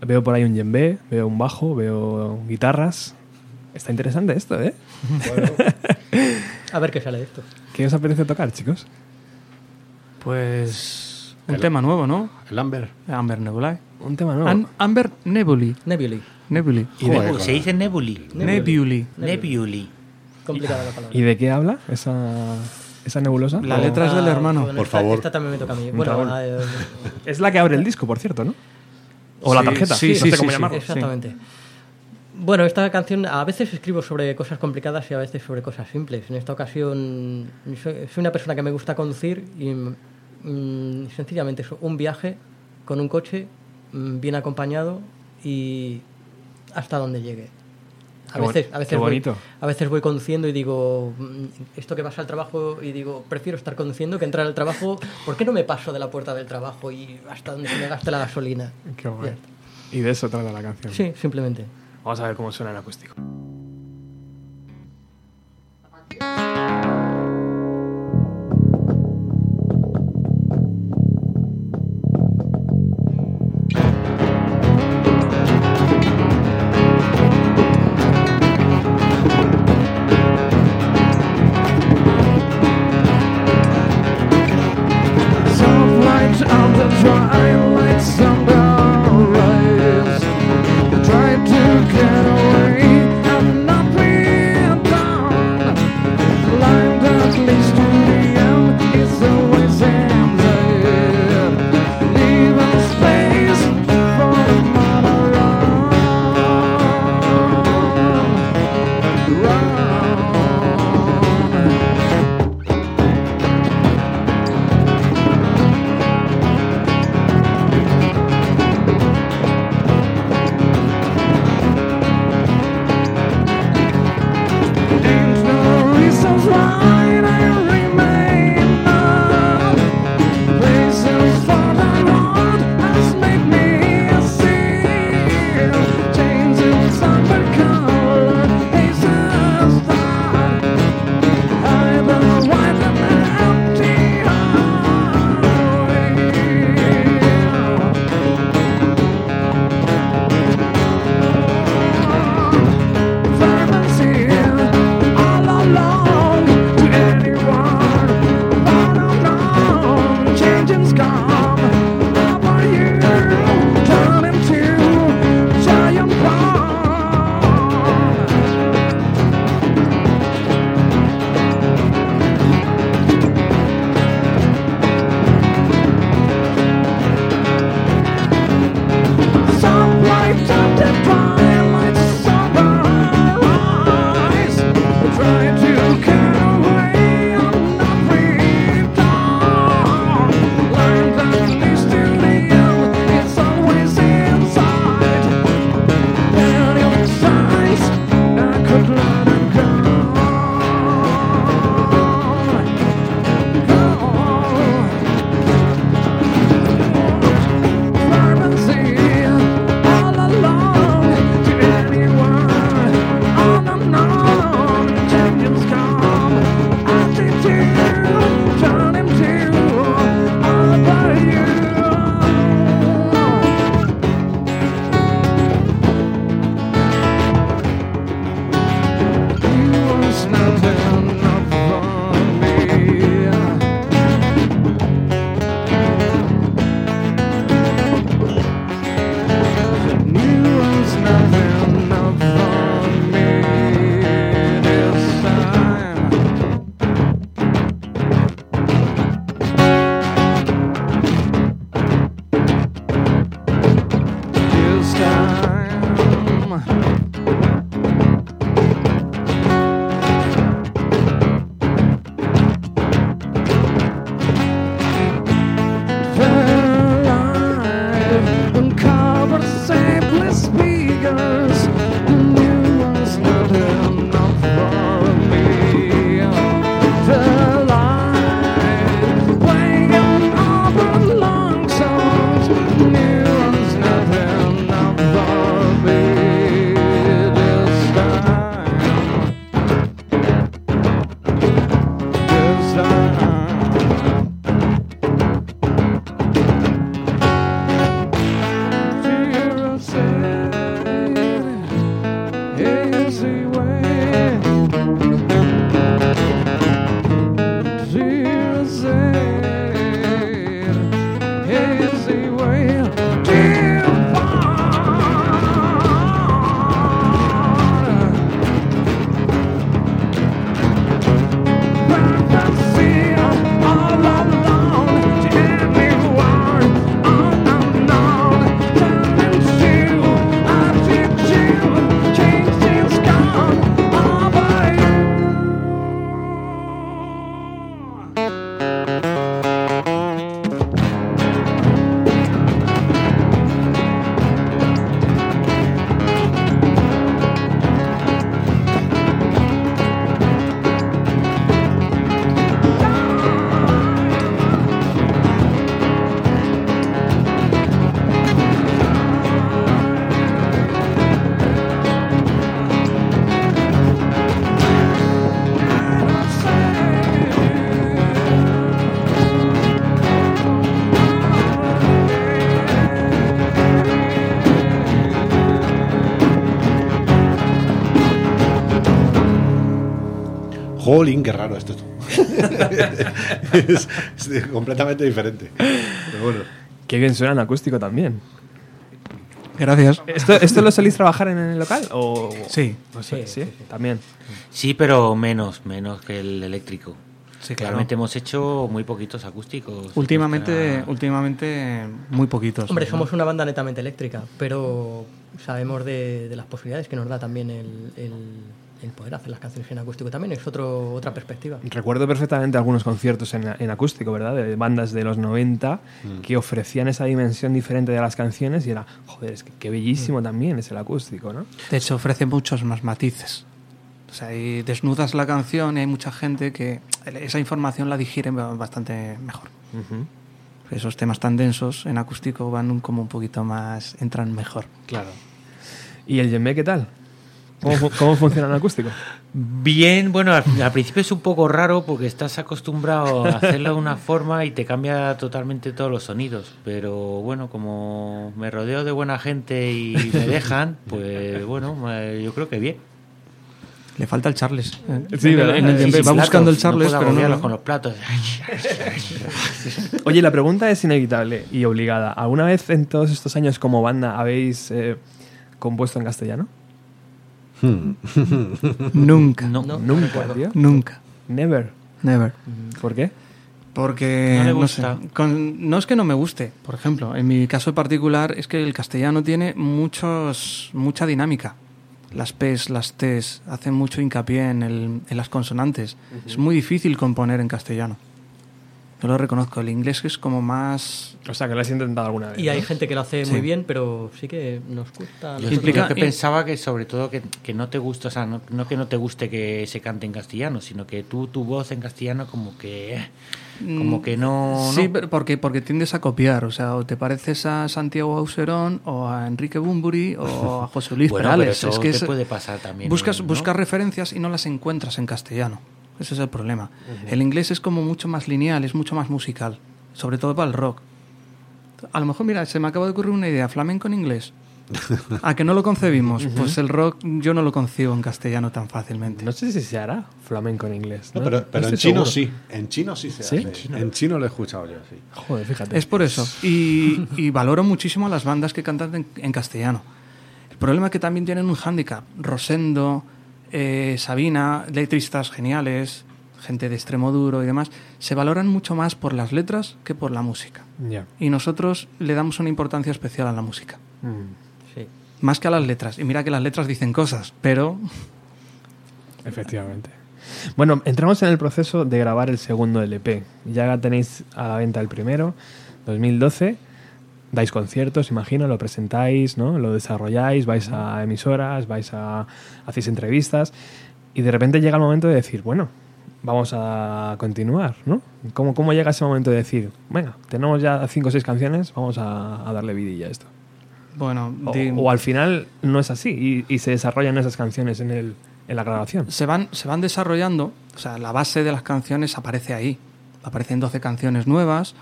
veo por ahí un djembe, veo un bajo, veo guitarras. Está interesante esto, ¿eh? A ver qué sale de esto. ¿Qué os apetece tocar, chicos? Pues un El- tema nuevo, ¿no? El Amber. Amber Nebulae. Un tema nuevo. An- Amber Nebuli. Nebuli. Nebuli. ¿Y de, Joder, se dice nebuli. Nebuli. Nebuli. Complicada la palabra. ¿Y de qué habla esa, esa nebulosa? La ¿O- letra es del Ah, hermano. bueno, Por esta- favor. Esta también me toca a mí. Bueno, ah, eh, Es la que abre el disco, por cierto, ¿no? O la tarjeta, sí, no sí, sé cómo sí, sí. llamarlo. Exactamente. Bueno, esta canción a veces escribo sobre cosas complicadas y a veces sobre cosas simples. En esta ocasión soy, soy una persona que me gusta conducir y mm, sencillamente es un viaje con un coche mm, bien acompañado y hasta donde llegue. A veces, a veces, voy, bonito. a veces voy conduciendo y digo, mm, esto que vas al trabajo y digo, prefiero estar conduciendo que entrar al trabajo. ¿Por qué no me paso de la puerta del trabajo y hasta donde se me gaste la gasolina? Qué guay. Ya. Y de eso trata la canción. Sí, simplemente. Vamos a ver cómo suena en acústico. Jolín, qué raro esto. es, es completamente diferente. Pero bueno. Qué bien suena en acústico también. Gracias. ¿Esto, esto lo solís trabajar en el local? O... Sí. Sí, sí, sí, sí. también. Sí, pero menos, menos que el eléctrico. Sí, claro. Realmente hemos hecho muy poquitos acústicos. Últimamente, Nuestra- últimamente muy poquitos. Hombre, somos una banda netamente eléctrica, pero sabemos de, de las posibilidades que nos da también el, el- el poder hacer las canciones en acústico. También es otro, otra perspectiva. Recuerdo perfectamente algunos conciertos en, en acústico, ¿verdad? De bandas de los 90 que ofrecían esa dimensión diferente de las canciones y era, joder, es que qué bellísimo también es el acústico, ¿no? De hecho, ofrece muchos más matices. O sea, y desnudas la canción y hay mucha gente que esa información la digiere bastante mejor. Esos temas tan densos en acústico van un- como un poquito más, entran mejor. Claro. ¿Y el djembe qué tal? ¿Cómo, cómo funciona en acústico? Bien, bueno, al, al principio es un poco raro porque estás acostumbrado a hacerlo de una forma y te cambia totalmente todos los sonidos. Pero bueno, como me rodeo de buena gente y me dejan, pues bueno, yo creo que bien. Le falta el Charles. Sí, En el- el va buscando el Charles, no pero no, agobiarlos no. con los platos. Oye, la pregunta es inevitable y obligada. ¿Alguna vez en todos estos años como banda habéis eh, compuesto en castellano? Nunca. No, Nunca. Nunca. Never. Never. ¿Por qué? Porque No le sé, gusta. con- no es que no me guste, por ejemplo, en mi caso particular es que el castellano tiene muchos, mucha dinámica. Las P's, las T's, hacen mucho hincapié en, el- en las consonantes. Es muy difícil componer en castellano. Yo lo reconozco, el inglés es como más... O sea, que lo has intentado alguna vez. Y hay ¿no? gente que lo hace Sí. muy bien, pero sí que nos cuesta. Yo, yo que pensaba que sobre todo que, que no te gusta, o sea, no, no que no te guste que se cante en castellano, sino que tú tu voz en castellano como que eh, como que no, Sí, no. pero porque, porque tiendes a copiar, o sea, o te pareces a Santiago Auserón o a Enrique Bumburi o a José Luis Bueno, pero Perales. eso es que te es- puede pasar también, Buscas, ¿no? buscas referencias y no las encuentras en castellano. Ese es el problema. El inglés es como mucho más lineal, es mucho más musical, sobre todo para el rock. A lo mejor, mira, se me acaba de ocurrir una idea, flamenco en inglés. ¿A que no lo concebimos? Pues el rock yo no lo concibo en castellano tan fácilmente. No sé si se hará flamenco en inglés. No, ¿no? pero No en chino seguro. sí. En chino sí se ¿Sí? hace. En chino lo he escuchado yo, sí. Joder, fíjate. Es por eso. Y, y valoro muchísimo a las bandas que cantan en, en castellano. El problema es que también tienen un hándicap. Rosendo, eh, Sabina, letristas geniales, gente de extremo duro y demás, se valoran mucho más por las letras que por la música. Y nosotros le damos una importancia especial a la música. Mm, Sí. Más que a las letras. Y mira que las letras dicen cosas, pero efectivamente. Bueno, entramos en el proceso de grabar el segundo LP. Ya tenéis a la venta el primero, 2012. Dais conciertos, imagino, lo presentáis, ¿no? Lo desarrolláis, vais a emisoras, vais a hacéis entrevistas y de repente llega el momento de decir, bueno, vamos a continuar, ¿no? ¿Cómo, cómo llega ese momento de decir, venga, tenemos ya cinco o seis canciones, vamos a, a darle vidilla a esto? bueno, o al final no es así y, y se desarrollan esas canciones en, el, en la grabación. se van, se van desarrollando, o sea, la base de las canciones aparece ahí. Aparecen 12 canciones nuevas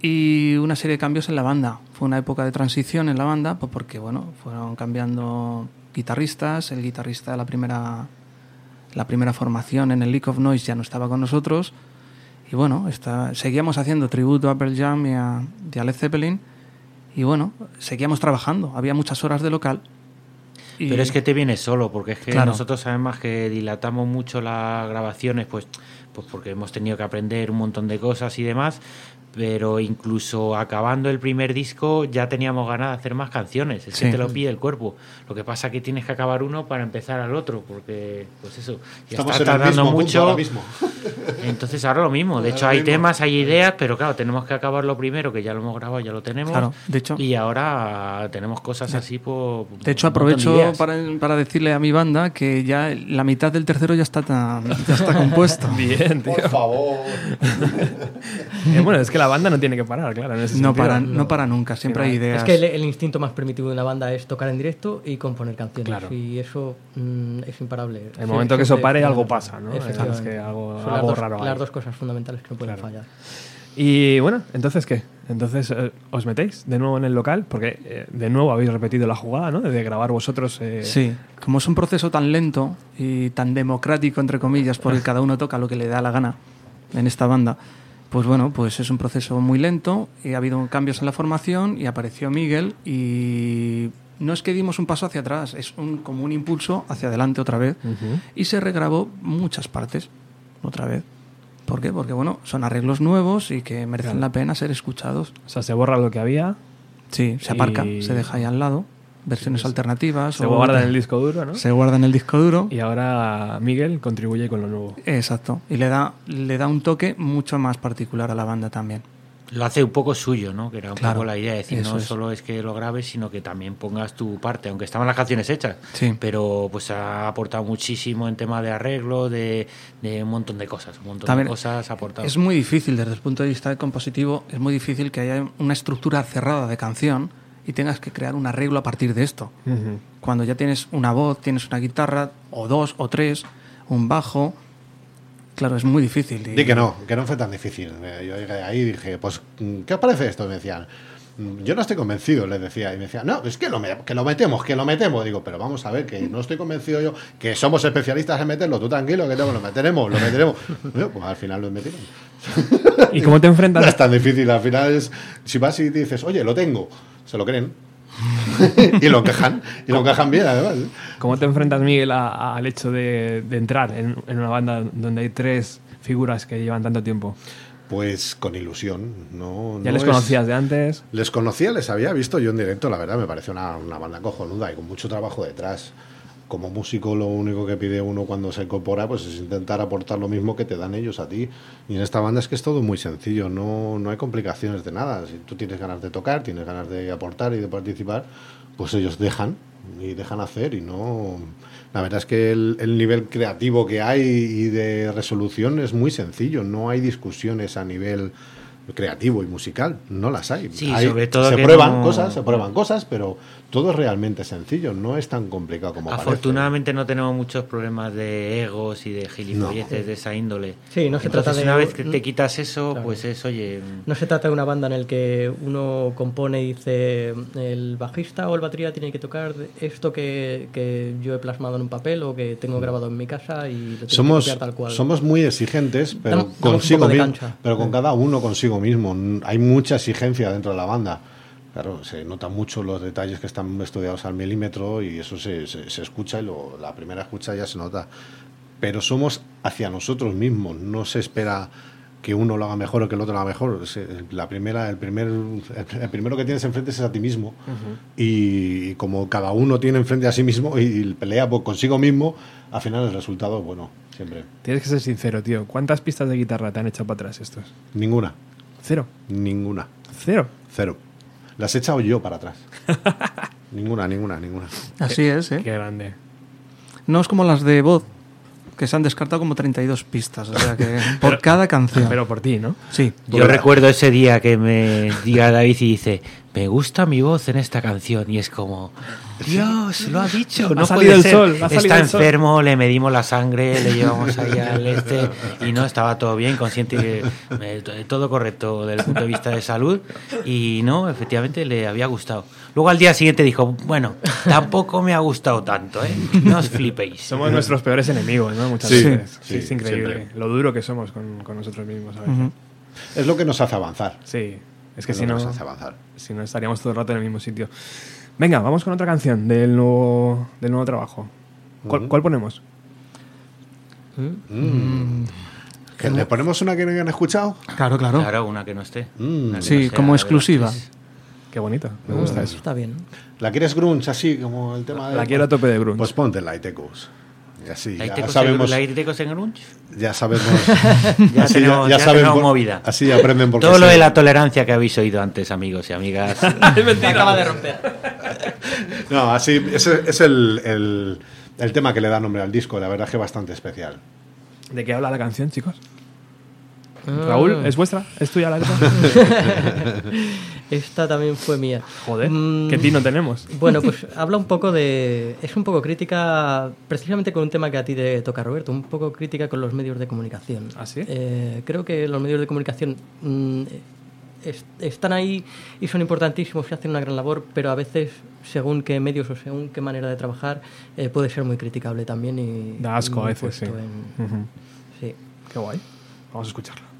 y una serie de cambios en la banda. Fue una época de transición en la banda, pues porque bueno, fueron cambiando guitarristas, el guitarrista de la primera la primera formación en el League of Noise ya no estaba con nosotros y bueno, está, seguíamos haciendo tributo a Pearl Jam y a, y a Led Zeppelin y bueno, seguíamos trabajando, había muchas horas de local. y- Pero es que te vienes solo, porque es que Claro. nosotros además que dilatamos mucho las grabaciones, pues, pues porque hemos tenido que aprender un montón de cosas y demás, pero incluso acabando el primer disco ya teníamos ganas de hacer más canciones, es Sí. que te lo pide el cuerpo. Lo que pasa que tienes que acabar uno para empezar al otro, porque pues eso, ya Estamos está tardando mucho. ahora mismo. Entonces ahora lo mismo, de hecho hay mismo. temas, hay ideas, pero claro, tenemos que acabar lo primero, que ya lo hemos grabado, ya lo tenemos. Claro, de hecho- y ahora tenemos cosas así por... De hecho, de aprovecho para, para decirle a mi banda que ya la mitad del tercero ya está, tan- ya está compuesto. Bien, tío. Por favor. Eh, bueno, es que la banda no tiene que parar, claro. En ese No sentido. para, no para nunca, siempre hay ideas. Es que el, el instinto más primitivo de una banda es tocar en directo y componer canciones. Claro. Y eso mm, es imparable. El momento que eso pare, algo pasa, ¿no? Efectivamente. Es que algo- Son las algo dos dos, raro las hay. dos cosas fundamentales que no pueden Claro. fallar. Y bueno, entonces ¿qué? Entonces eh, os metéis de nuevo en el local, porque eh, de nuevo habéis repetido la jugada, ¿no? De grabar vosotros. eh, Sí, como es un proceso tan lento y tan democrático, entre comillas, porque cada uno toca lo que le da la gana en esta banda, pues bueno, pues es un proceso muy lento y ha habido cambios en la formación y apareció Miguel y no es que dimos un paso hacia atrás, es un, como un impulso hacia adelante otra vez y se regrabó muchas partes otra vez. ¿Por qué? Porque bueno, son arreglos nuevos y que merecen la pena ser escuchados. O sea, se borra lo que había, Sí, se aparca, Y- se deja ahí al lado, versiones alternativas. se o- guarda en el disco duro, ¿no? se guarda en el disco duro. Y ahora Miguel contribuye con lo nuevo. Exacto. Y le da, le da un toque mucho más particular a la banda también. Lo hace un poco suyo, ¿no? Que era un Claro, poco la idea de decir, no es. solo es que lo grabes, sino que también pongas tu parte, aunque estaban las canciones hechas. Sí. Pero pues ha aportado muchísimo en tema de arreglo, de, de un montón de cosas. Un montón También de cosas ha aportado. Es muy difícil desde el punto de vista compositivo, es muy difícil que haya una estructura cerrada de canción y tengas que crear un arreglo a partir de esto. Cuando ya tienes una voz, tienes una guitarra, o dos, o tres, un bajo, claro, es muy difícil. y- Di que no, que no fue tan difícil. Eh, Yo llegué ahí y dije, pues, ¿qué os parece esto? Y me decían, "Mm, yo no estoy convencido, les decía. Y me decían, no, es que lo, me- que lo metemos, que lo metemos. Digo, pero vamos a ver, que no estoy convencido yo, que somos especialistas en meterlo. Tú tranquilo, que te- lo meteremos, lo meteremos. Pues al final lo metieron. ¿Y cómo te No enfrentas? es tan difícil, al final es, si vas y dices, oye, lo tengo, se lo creen. y lo encajan, y lo encajan bien además. ¿eh? ¿Cómo te enfrentas, Miguel, al hecho de, de entrar en, en una banda donde hay tres figuras que llevan tanto tiempo? Pues con ilusión, no. ¿Ya no les es- conocías de antes? Les conocía, les había visto yo en directo, la verdad me parece una, una banda cojonuda y con mucho trabajo detrás. Como músico lo único que pide uno cuando se incorpora pues es intentar aportar lo mismo que te dan ellos a ti. Y en esta banda es que es todo muy sencillo, no, no hay complicaciones de nada. Si tú tienes ganas de tocar, tienes ganas de aportar y de participar, pues ellos dejan y dejan hacer y no... La verdad es que el, el nivel creativo que hay y de resolución es muy sencillo, no hay discusiones a nivel creativo y musical, no las hay. Sí, Hay- sobre todo se que prueban no- cosas, se prueban cosas, pero todo es realmente sencillo, no es tan complicado como Afortunadamente no tenemos muchos problemas de egos y de gilipolleces de esa índole. Sí, no se Entonces, trata de- una vez que te quitas eso, Claro. pues es, oye, No se trata de una banda en el que uno compone y dice el bajista o el batería tiene que tocar esto que, que yo he plasmado en un papel o que tengo grabado en mi casa y lo tengo que Mm. Somos, copiar tal cual. somos muy exigentes, pero Damos- consigo mismo, pero con cada uno consigo mismo. Hay mucha exigencia dentro de la banda. Claro, se notan mucho los detalles que están estudiados al milímetro y eso se, se- se escucha y lo- la primera escucha ya se nota. Pero somos hacia nosotros mismos, no se espera que uno lo haga mejor o que el otro lo haga mejor. Se- La primera, el, primer, el primero que tienes enfrente es a ti mismo y como cada uno tiene enfrente a sí mismo y pelea por consigo mismo, al final el resultado, bueno, siempre. Tienes que ser sincero, tío. ¿Cuántas pistas de guitarra te han echado para atrás estos? Ninguna, Cero. ninguna, Cero. cero. Las he echado yo para atrás. ninguna, ninguna, ninguna. Así es, ¿eh? Qué grande. No es como las de voz, que se han descartado como 32 pistas, o sea que por cada canción. Pero por ti, ¿no? sí. yo recuerdo ese día que me diga David y dice, me gusta mi voz en esta canción y es como, Dios, lo ha dicho, no salido puede el ser. sol, ha salido Está el sol". enfermo, le medimos la sangre, le llevamos ahí al este y no, estaba todo bien, consciente que eh, todo correcto desde el punto de vista de salud y no, efectivamente le había gustado. Luego al día siguiente dijo, bueno, tampoco me ha gustado tanto, ¿eh? No os flipéis. Somos nuestros peores enemigos, ¿no? Muchas Sí, veces. sí, es increíble. siempre. Lo duro que somos con, con nosotros mismos a veces. Ujú. Es lo que nos hace avanzar. Sí. Es que Es si no, nos hace avanzar. si no estaríamos todo el rato en el mismo sitio. Venga, vamos con otra canción del nuevo, del nuevo trabajo. ¿Cuál, ponemos? ¿Que ¿Le ponemos una que no hayan escuchado? Claro, claro. Claro, una que no esté. Mm. Que Sí, no sea como exclusiva. Qué bonito, me Mm, gusta eso. Está bien. ¿La quieres grunge así como el tema de La quiero a tope de grunge. Pues ponte Light Echoes. Así, ¿Hay ya tecos sabemos, ya sabemos, Ya así tenemos, ya saben tenemos por- movida. Así aprenden por Todo lo de la tolerancia que habéis oído antes, amigos y amigas. Me acaba de romper. No, así, ese es el, el, el tema que le da nombre al disco, la verdad es que bastante especial. ¿De qué habla la canción, chicos? Raúl, ¿es vuestra? ¿Es tuya la letra? Esta también fue mía. Joder, Mm, qué tino tenemos. Bueno, pues habla un poco de. Es un poco crítica, precisamente con un tema que a ti te toca, Roberto, un poco crítica con los medios de comunicación. ¿Ah, sí? Eh, creo que los medios de comunicación mm, es- están ahí y son importantísimos y hacen una gran labor, pero a veces, según qué medios o según qué manera de trabajar, eh, puede ser muy criticable también. Y, Da asco a veces, sí. Qué guay. Vamos a escucharlo.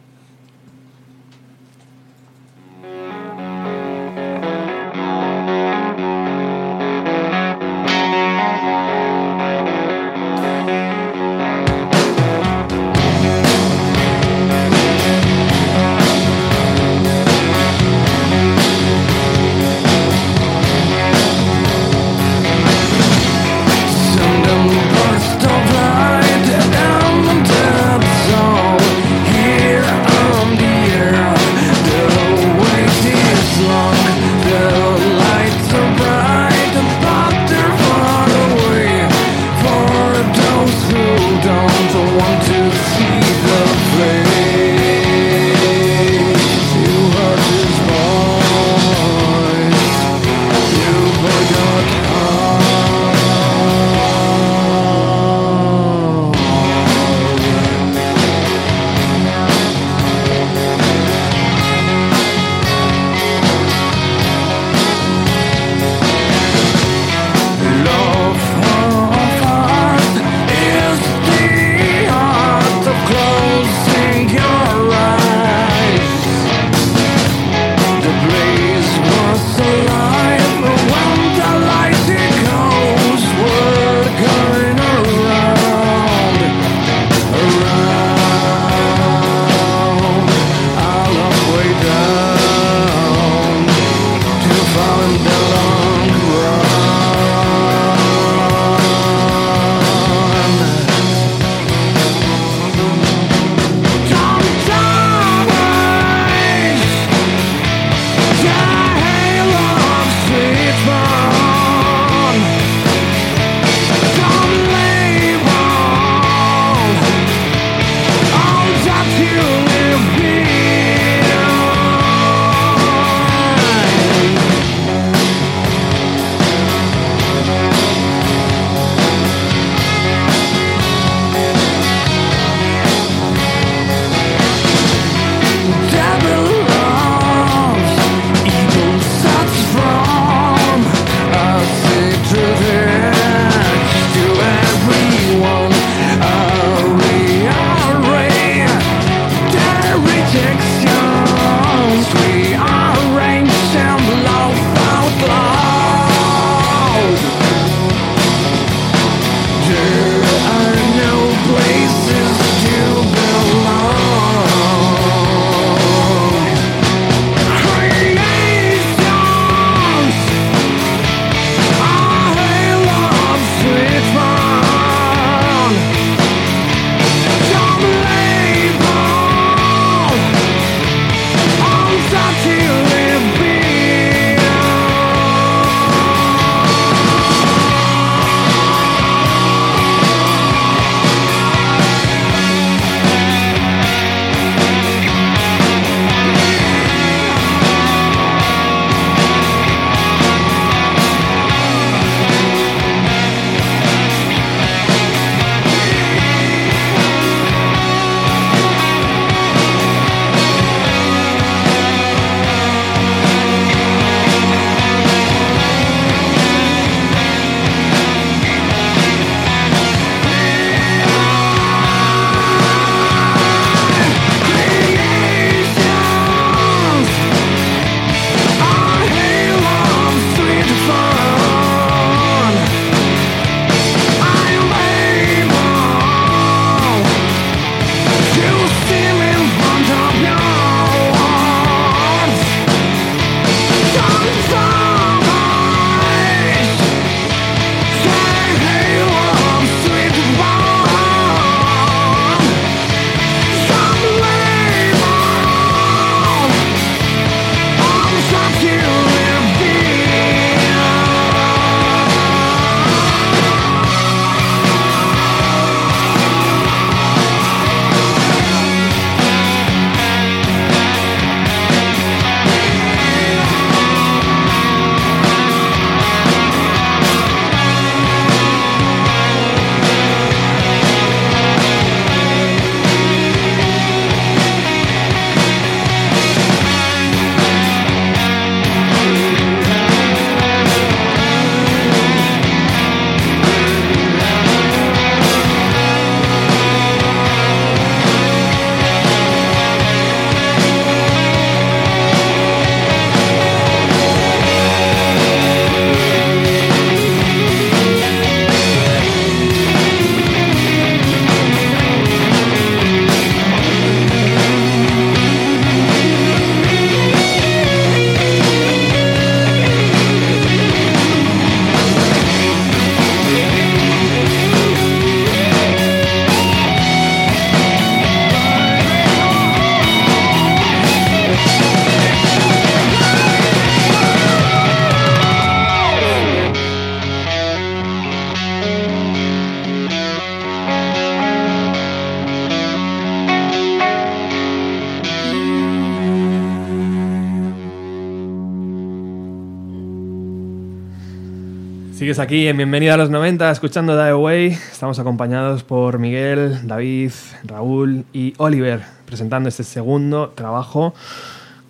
Aquí en Bienvenida a los 90, escuchando Die Away. Estamos acompañados por Miguel, David, Raúl y Oliver, presentando este segundo trabajo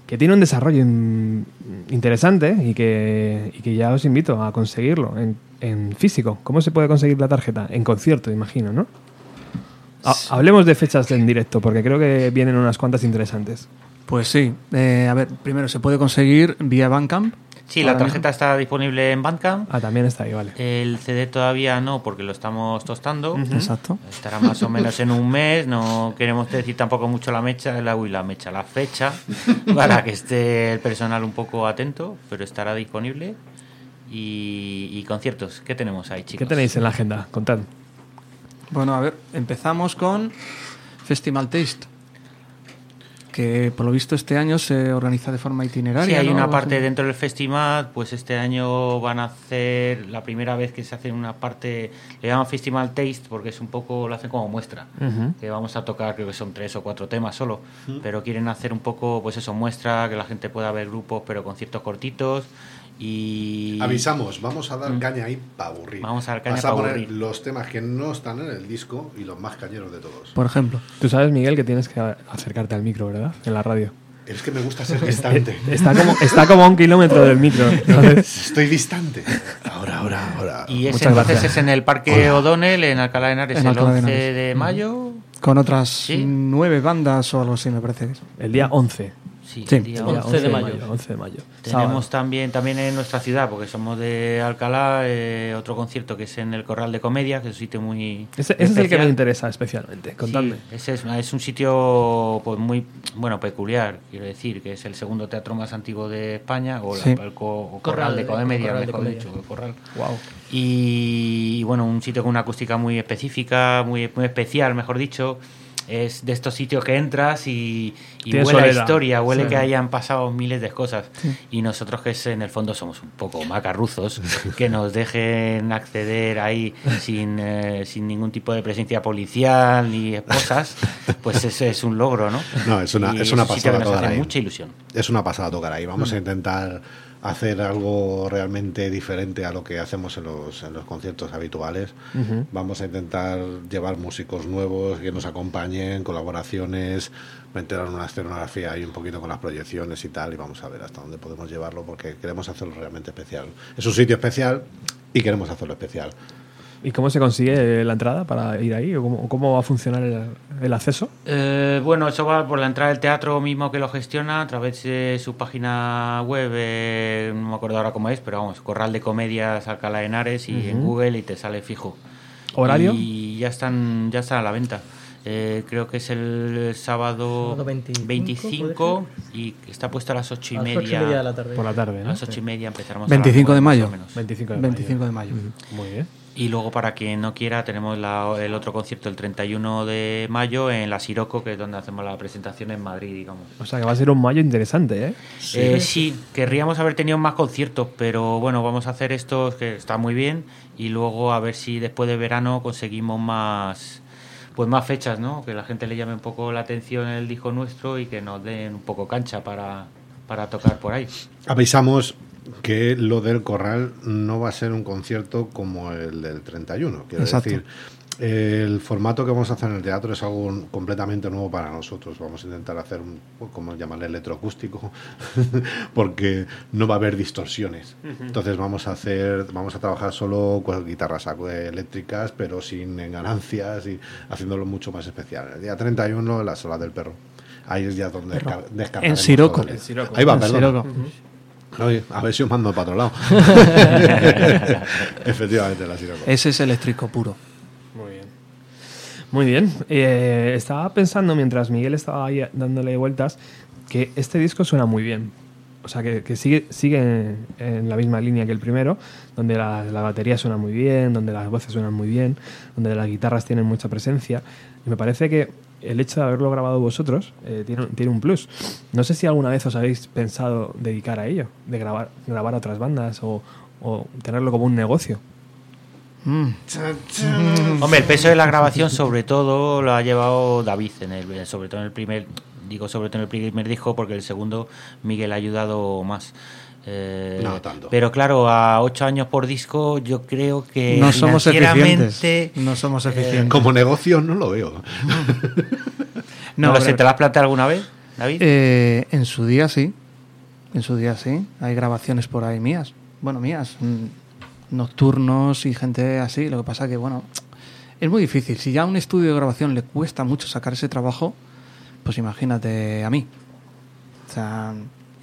que tiene un desarrollo in- interesante y que, y que ya os invito a conseguirlo en, en físico. ¿Cómo se puede conseguir la tarjeta? En concierto, imagino, ¿no? Ha- Hablemos de fechas en directo, porque creo que vienen unas cuantas interesantes. Pues sí. Eh, a ver, primero se puede conseguir vía Bandcamp. Sí, la tarjeta está disponible en Bandcamp. Ah, también está ahí, vale. El CD todavía no, porque lo estamos tostando. Exacto. Estará más o menos en un mes. No queremos decir tampoco mucho la mecha, la, uy, la mecha, la fecha, para que esté el personal un poco atento, pero estará disponible. Y, y conciertos, ¿qué tenemos ahí, chicos? ¿Qué tenéis en la agenda? Contad. Bueno, a ver, empezamos con Festival Taste. Que por lo visto este año se organiza de forma itineraria. Sí, hay ¿no? una parte dentro del festival, pues este año van a hacer la primera vez que se hace una parte, le llaman Festival Taste porque es un poco, lo hacen como muestra, que vamos a tocar, creo que son tres o cuatro temas solo, pero quieren hacer un poco, pues eso, muestra, que la gente pueda ver grupos, pero conciertos cortitos y... Avisamos, vamos a dar caña ahí para aburrir. Vamos a dar caña Vas a poner aburrir. los temas que no están en el disco y los más cañeros de todos. Por ejemplo. Tú sabes, Miguel, que tienes que acercarte al micro, ¿verdad? En la radio. Es que me gusta ser distante. Está como, está como a un kilómetro del micro. Estoy distante. Ahora, ahora, ahora. Y ese Muchas entonces gracias. es en el Parque O'Donnell, en Alcalá de Henares, En el Alcalá de 11 Henares. de mayo. Con otras Sí. nueve bandas o algo así, me parece. El día 11. Sí, Sí. el día El día 11 de mayo. 11 de mayo. Tenemos Sábado. también, también en nuestra ciudad, porque somos de Alcalá, eh, otro concierto que es en el Corral de Comedia, que es un sitio muy. Ese, ese es el que me interesa especialmente. Contadme. Sí, ese es, es un sitio pues muy bueno peculiar, quiero decir, que es el segundo teatro más antiguo de España, o, la- el co- o Corral Corral de de- Comedia, Corral de mejor Comedia. dicho, Corral. Wow. Y, bueno, un sitio con una acústica muy específica, muy, muy especial, mejor dicho. Es de estos sitios que entras y, y huele a soledad. historia, huele Sí. que hayan pasado miles de cosas. Y nosotros que es, en el fondo somos un poco macarruzos, que nos dejen acceder ahí sin, eh, sin ningún tipo de presencia policial ni esposas, pues eso es un logro, ¿no? No, es una- Y es una pasada tocar hace ahí. mucha ilusión. Es una pasada tocar ahí. Vamos a intentar hacer algo realmente diferente a lo que hacemos en los, en los conciertos habituales. Vamos a intentar llevar músicos nuevos que nos acompañen, colaboraciones, meter una escenografía ahí un poquito con las proyecciones y tal, y vamos a ver hasta dónde podemos llevarlo porque queremos hacerlo realmente especial. Es un sitio especial y queremos hacerlo especial. ¿Y cómo se consigue la entrada para ir ahí? ¿O cómo, cómo va a funcionar el, el acceso? Eh, bueno, eso va por la entrada del teatro mismo que lo gestiona a través de su página web, eh, no me acuerdo ahora cómo es, pero vamos, Corral de Comedias Alcalá de Henares y en Google y te sale fijo. ¿Horario? Y ya están, ya están a la venta. Eh, creo que es el sábado, Sábado 25, 25 y está puesto a las ocho y A las media. ocho y media de la tarde. Por la tarde, A ¿no? las ocho y media empezaremos. a 25 las de mayo. más o menos. 25 de 25 de mayo. mayo. Muy bien. Y luego, para quien no quiera, tenemos la- el otro concierto el 31 de mayo en la Siroco, que es donde hacemos la presentación en Madrid, digamos. O sea que va a ser un mayo interesante, ¿eh? Eh, sí, querríamos haber tenido más conciertos, pero bueno, vamos a hacer estos que está muy bien y luego a ver si después de verano conseguimos más pues más fechas, ¿no? Que la gente le llame un poco la atención el disco nuestro y que nos den un poco cancha para, para tocar por ahí. Avisamos que lo del corral no va a ser un concierto como el del 31. Quiero Exacto. decir, el formato que vamos a hacer en el teatro es algo completamente nuevo para nosotros. Vamos a intentar hacer un, como llamarle, electroacústico, porque no va a haber distorsiones. Entonces vamos a hacer, vamos a trabajar solo con guitarras eléctricas, pero sin ganancias y haciéndolo mucho más especial. El día 31, la sola del perro. Ahí es ya donde En Siroco. Ahí va, perdón. A ver si os mando para otro lado. Efectivamente, la Siroco. Ese es eléctrico puro. Muy bien. Muy bien. Eh, estaba pensando mientras Miguel estaba ahí dándole vueltas que este disco suena muy bien. O sea, que, que sigue, sigue en, en la misma línea que el primero, donde la, la batería suena muy bien, donde las voces suenan muy bien, donde las guitarras tienen mucha presencia. Y me parece que el hecho de haberlo grabado vosotros eh, tiene, un- tiene un plus. No sé si alguna vez os habéis pensado dedicar a ello, de grabar, grabar a otras bandas o, o tenerlo como un negocio. Mm. Hombre, el peso de la grabación sobre todo lo ha llevado David, en el, sobre todo en el primer digo sobre todo en el primer disco porque el segundo Miguel ha ayudado más. Eh, No tanto. Pero claro, a ocho años por disco yo creo que No somos eficientes. No somos eficientes. Como negocio no lo veo. No, lo sé, ¿te lo has planteado alguna vez, David? Eh, en su día sí. En su día sí. Hay grabaciones por ahí mías. Bueno, mías. mm, Nocturnos y gente así. Lo que pasa que, bueno, es muy difícil. Si ya a un estudio de grabación le cuesta mucho sacar ese trabajo, pues imagínate a mí. O sea,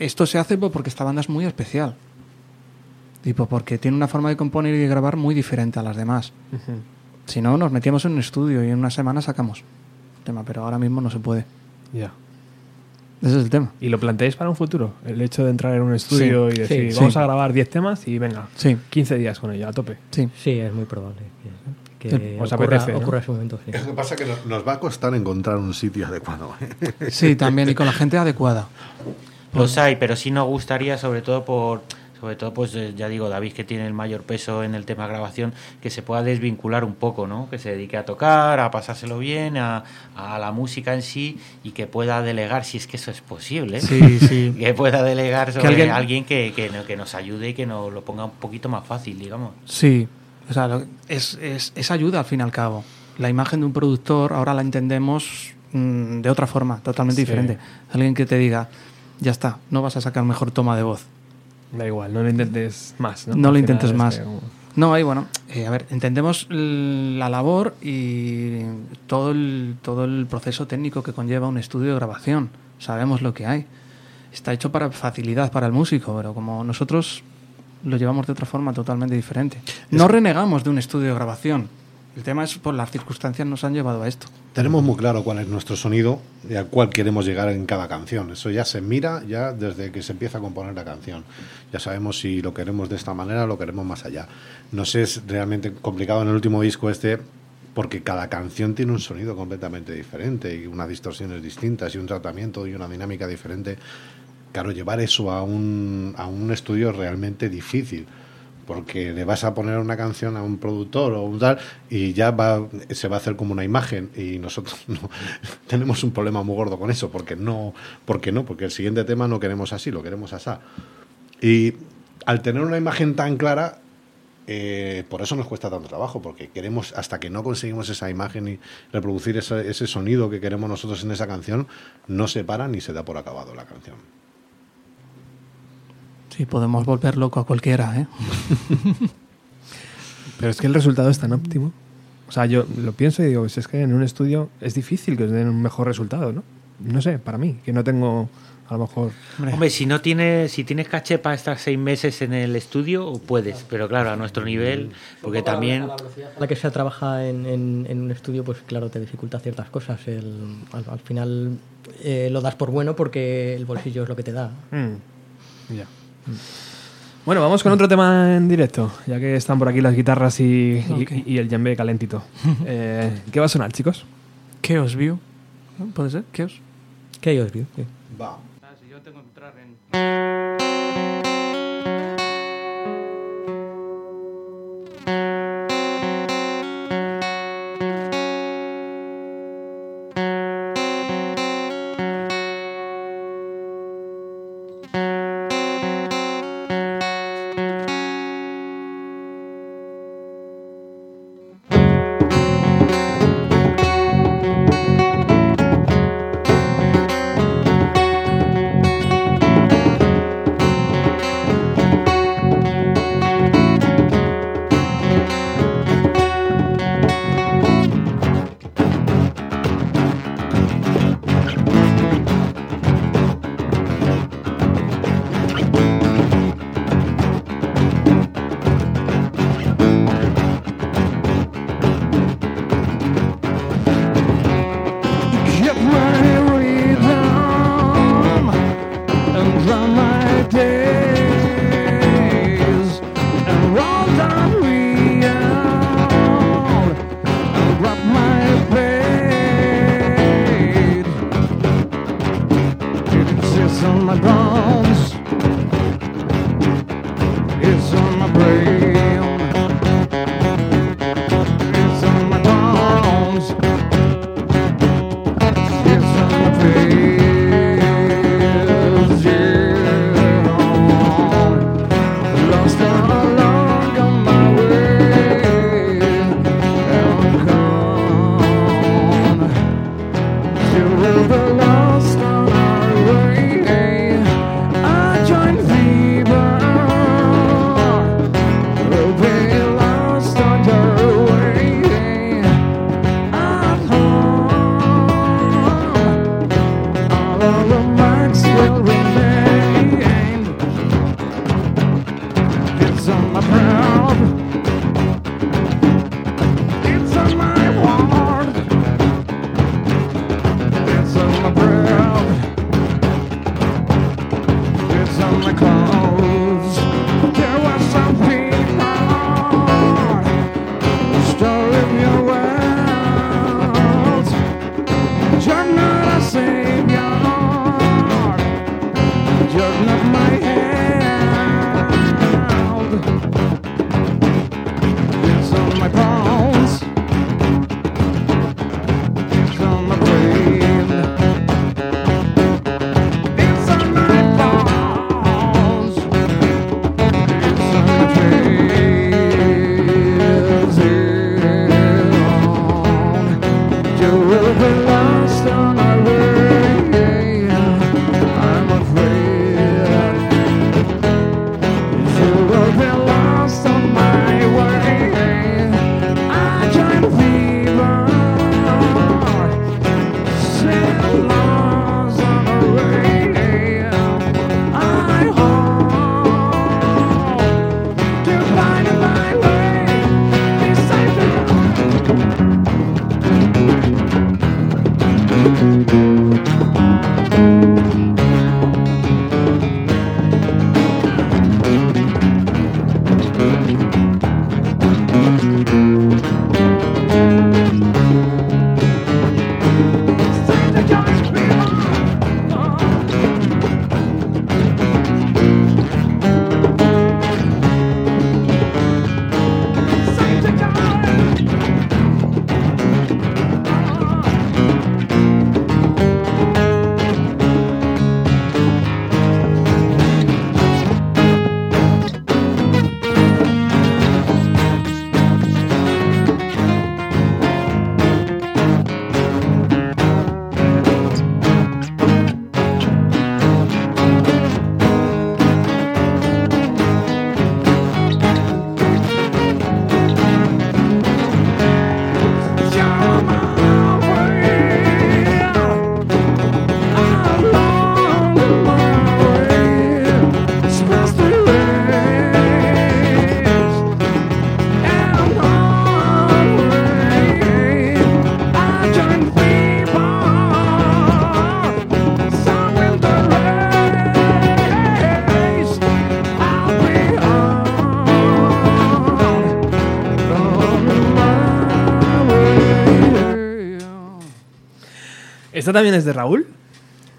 esto se hace pues porque esta banda es muy especial. Tipo, porque tiene una forma de componer y de grabar muy diferente a las demás. Si no, nos metíamos en un estudio y en una semana sacamos el tema, pero ahora mismo no se puede. Ya. Ese es el tema. ¿Y lo planteáis para un futuro? El hecho de entrar en un estudio Sí, y decir, sí, vamos sí. a grabar 10 temas y venga, Sí, 15 días con ello, a tope. sí. Sí, es muy probable que, que Os ocurra, apetece, ¿no? ocurra ese momento. sí. Lo que pasa es que nos, nos va a costar encontrar un sitio adecuado. ¿eh? Sí, también, y con la gente adecuada. Los hay, pero sí nos gustaría, sobre todo por, sobre todo, pues eh, ya digo, David que tiene el mayor peso en el tema grabación, que se pueda desvincular un poco, ¿no? Que se dedique a tocar, a pasárselo bien, a, a la música en sí y que pueda delegar, si es que eso es posible. Sí, sí. Que pueda delegar sobre alguien- alguien, que, que, que nos ayude y que nos lo ponga un poquito más fácil, digamos. Sí, o sea, es, es, es ayuda al fin y al cabo. La imagen de un productor ahora la entendemos mm, de otra forma, totalmente Sí. diferente. Alguien que te diga, ya está, no vas a sacar mejor toma de voz. Da igual, no lo intentes más. No, lo intentes es más. como- No, ahí bueno, eh, a ver, entendemos la labor y todo el, todo el proceso técnico que conlleva un estudio de grabación. Sabemos lo que hay. Está hecho para facilidad para el músico, pero como nosotros lo llevamos de otra forma totalmente diferente. No renegamos de un estudio de grabación. El tema es por las circunstancias nos han llevado a esto. Tenemos muy claro cuál es nuestro sonido y al cual queremos llegar en cada canción. Eso ya se mira ya desde que se empieza a componer la canción. Ya sabemos si lo queremos de esta manera o lo queremos más allá. Nos es realmente complicado en el último disco este porque cada canción tiene un sonido completamente diferente y unas distorsiones distintas y un tratamiento y una dinámica diferente. Claro, llevar eso a un, a un estudio es realmente difícil porque le vas a poner una canción a un productor o un tal y ya va se va a hacer como una imagen y nosotros no. Tenemos un problema muy gordo con eso porque no porque no porque el siguiente tema no queremos así lo queremos así y al tener una imagen tan clara eh, por eso nos cuesta tanto trabajo porque queremos hasta que no conseguimos esa imagen y reproducir ese, ese sonido que queremos nosotros en esa canción no se para ni se da por acabado la canción Sí, podemos volver loco a cualquiera, ¿eh? Pero es que el resultado es tan óptimo. O sea, yo lo pienso y digo, si es que en un estudio es difícil que os den un mejor resultado, ¿no? No sé, para mí, que no tengo a lo mejor... Hombre, si no tienes, si tienes caché para estar seis meses en el estudio, puedes, pero claro, a nuestro nivel, porque también la que se trabaja en, en- en un estudio, pues claro, te dificulta ciertas cosas. El- al, al final eh, lo das por bueno porque el bolsillo es lo que te da. Mm, ya. Bueno, vamos con otro tema en directo, ya que están por aquí las guitarras y, y- Ok. y el djembe calentito. Eh, ¿Qué va a sonar, chicos? Chaos View. ¿Puede ser? Chaos. ¿Qué os vio? Sí. va yo tengo que entrar en... ¿Esta también es de Raúl?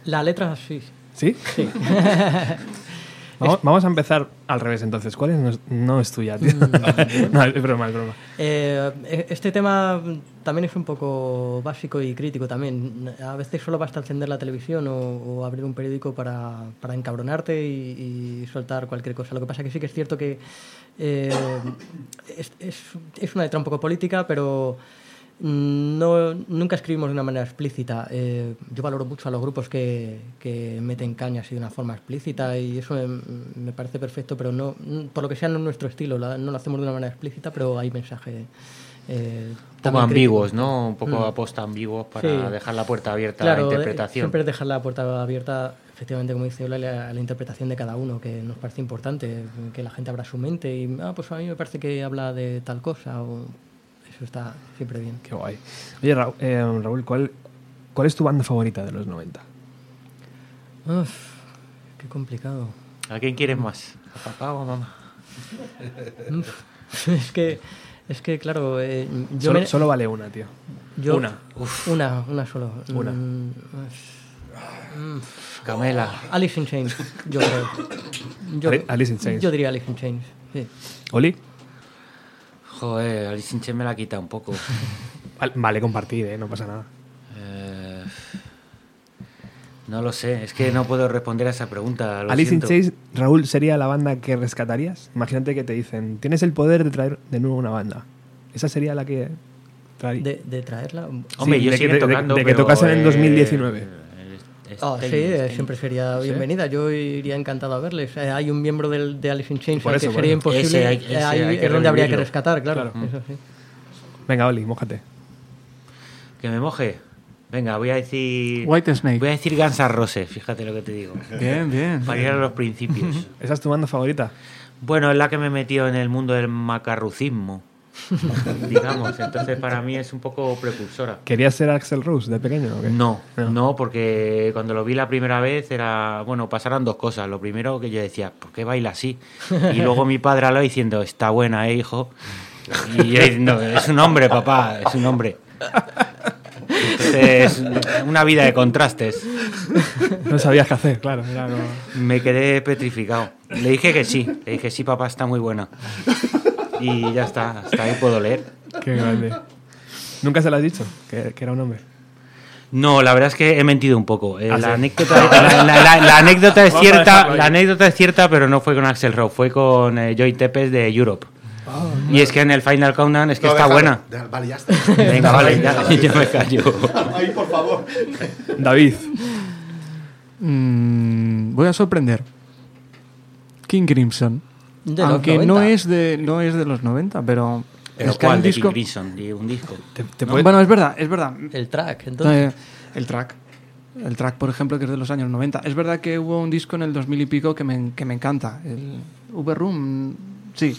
La letra sí. ¿Sí? vamos, vamos a empezar al revés entonces. ¿Cuál es? No es, no es tuya, tío. no, es broma, es broma. Eh, este tema también es un poco básico y crítico también. A veces solo basta encender la televisión o, o abrir un periódico para, para encabronarte y, y soltar cualquier cosa. Lo que pasa que sí que es cierto que eh, es, es, es una letra un poco política, pero no, nunca escribimos de una manera explícita. Eh, yo valoro mucho a los grupos que, que meten cañas y de una forma explícita y eso me, me parece perfecto, pero no, por lo que sea no es nuestro estilo, la- no lo hacemos de una manera explícita, pero hay mensaje. Eh, Un poco ambiguos, crítico. ¿no? Un poco Mm. aposta ambiguos para Sí. dejar la puerta abierta a la eh, interpretación. siempre dejar la puerta abierta, efectivamente, como dice Ola, a la, a la interpretación de cada uno, que nos parece importante, que la gente abra su mente y, ah, pues a mí me parece que habla de tal cosa, o eso está siempre bien. Qué guay. Oye, Raúl, eh, Raúl, ¿cuál, ¿cuál es tu banda favorita de los 90? Uf, qué complicado. ¿A quién quieres más? ¿A papá o a mamá? es que, es que claro, eh, yo, Solo, me- solo vale una, tío. yo- una. Una, una solo. Una. Mm, Camela. Alice in Chains, yo creo. Yo, Ali- Alice in Chains. Yo diría Alice in Chains, sí. ¿Oli? Joder, Alice in Chains me la quita un poco. Val- Vale, compartir, ¿eh? No pasa nada. Eh, no lo sé, es que no puedo responder a esa pregunta. lo Alice in. Chains, Raúl, ¿sería la banda que rescatarías? Imagínate que te dicen, tienes el poder de traer de nuevo una banda. ¿Esa sería la que traería? De, de traerla. Hombre, Sí, yo de que- sigo de- de- tocando, de que pero, tocasen en eh, 2019. Eh, Ah, sí, Stein, eh, Stein. siempre sería bienvenida. Yo iría encantado a verles. Eh, hay un miembro del, de Alice in Chains Por eso, que por sería imposible. Ese hay- eh, ese ahí hay que es donde habría que rescatar, claro. Claro. Eso sí. Venga, Oli, mójate. Que me moje. Venga, voy a decir. White Snake. Voy a decir Guns N' Roses, fíjate lo que te digo. Bien, bien. Para ir a los principios. ¿Esa es tu banda favorita? Bueno, es la que me metió en el mundo del macarrucismo. digamos, entonces para mí es un poco precursora. ¿Querías ser Axel Rose de pequeño? o qué? No, no, porque cuando lo vi la primera vez era, bueno, pasaron dos cosas. Lo primero que yo decía, ¿por qué baila así? Y luego mi padre hablaba diciendo, está buena, ¿eh, hijo? Y yo diciendo, es un hombre, papá, es un hombre. Entonces, una vida de contrastes. No sabías qué hacer, claro. era como- Me quedé petrificado. Le dije que sí, le dije, sí, papá, está muy buena. Y ya está, hasta ahí puedo leer. Qué grande. ¿Nunca se lo has dicho? Que, que era un hombre. No, la verdad es que he mentido un poco. Eh, ¿Ah, la, sí? anécdota, la, la- la- la anécdota es Vamos cierta, la anécdota es cierta, pero no fue con Axel Rose, fue con eh, Joy Tepes de Europe. y es que en el Final Countdown es que No, está déjalo. buena. Vale, ya está. Venga, vale, ya, yo me callo. Ahí, por favor. David. Mm, voy a sorprender. King Crimson. De Aunque no 90. es, de, no es de los 90, pero. Pero es que hay ¿cuál? un De disco. King Crimson, un disco. ¿Te, te No, puede- Bueno, es verdad, es verdad. El track, entonces. Eh, el track. El track, por ejemplo, que es de los años 90. Es verdad que hubo un disco en el 2000 y pico que me, que me encanta. El Uber Room, sí.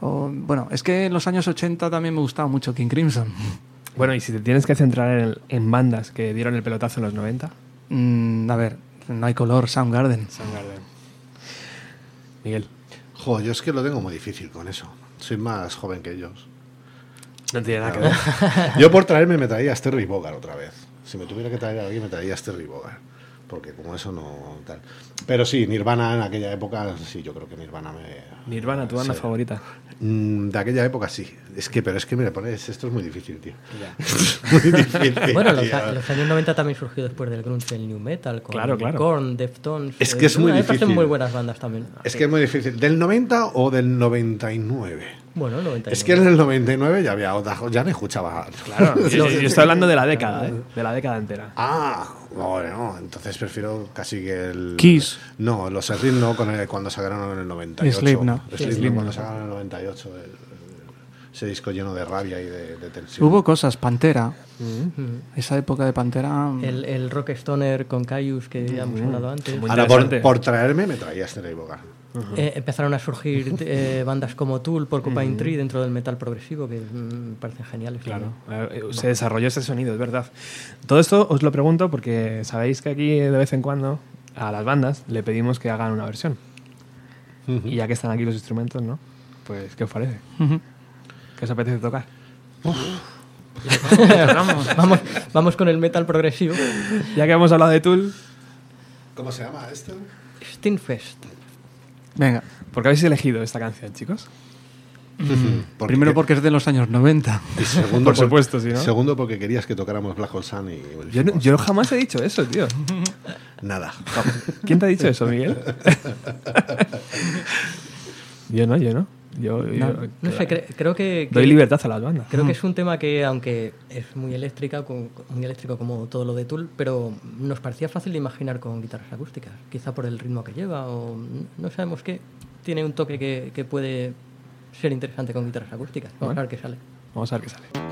O, bueno, es que en los años 80 también me gustaba mucho King Crimson. Bueno, y si te tienes que centrar en, en bandas que dieron el pelotazo en los 90, Mm, a ver, no hay color, Soundgarden. Soundgarden. Miguel. Yo es que lo tengo muy difícil con eso. Soy más joven que ellos. No tiene nada que ver. Yo por traerme me traía a Sterry Bogart otra vez. Si me tuviera que traer a alguien me traía a Sterry Bogart. Porque como eso no tal. Pero sí, Nirvana en aquella época, sí, yo creo que Nirvana me... Nirvana, tu banda Sí. favorita. Mm, De aquella época sí. Es que, pero es que me pones, esto es muy difícil, tío. muy difícil. Bueno, los, tío. a- los años 90 también surgió después del grunge el new metal, con Claro, claro. Korn, Deftones. Es que es muy difícil. muy buenas bandas también. Es que es muy difícil. ¿Del 90 o del 99? Bueno, 90. Es que en el 99 ya había otra, ya me escuchaba. Claro, yo, yo estoy hablando de la década, ¿eh? de la década entera. Ah, bueno, entonces prefiero casi que el. Kiss. No, los Slip no, con el- cuando sacaron en el 98. Slip no. Slip cuando no. sacaron en el 98. el- ese disco lleno de rabia y de, de tensión. Hubo cosas, Pantera. Esa época de Pantera. El, el rock stoner con Caius que ya hemos hablado antes. Ahora, por, por traerme, me traía este Bogart. Eh, empezaron a surgir eh, bandas como Tool, Porcupine Tree dentro del metal progresivo que mm, parecen geniales. Claro, eh, se desarrolló ese sonido, es verdad. Todo esto os lo pregunto porque sabéis que aquí de vez en cuando a las bandas le pedimos que hagan una versión. Y ya que están aquí los instrumentos, ¿no? Pues, ¿qué os parece? ¿Qué os apetece tocar? vamos, vamos con el metal progresivo. Ya que hemos hablado de Tool, ¿Cómo se llama esto? Stinfest. Venga. ¿por qué habéis elegido esta canción, chicos? Porque- Primero porque es de los años 90. y segundo, Por supuesto, sí, ¿no? Segundo, porque querías que tocáramos Black Hole Sun y. Yo, no- yo jamás he dicho eso, tío. Nada. ¿Quién te ha dicho eso, Miguel? yo no, yo no. Yo, yo- No sé, cre- creo que, que- doy libertad a las bandas. Creo que es un tema que, aunque es muy eléctrica, con- muy eléctrico como todo lo de Tool, pero nos parecía fácil de imaginar con guitarras acústicas. Quizá por el ritmo que lleva o no sabemos qué. Tiene un toque que, que puede ser interesante con guitarras acústicas. Vamos Bueno. a ver qué sale. Vamos a ver qué sale.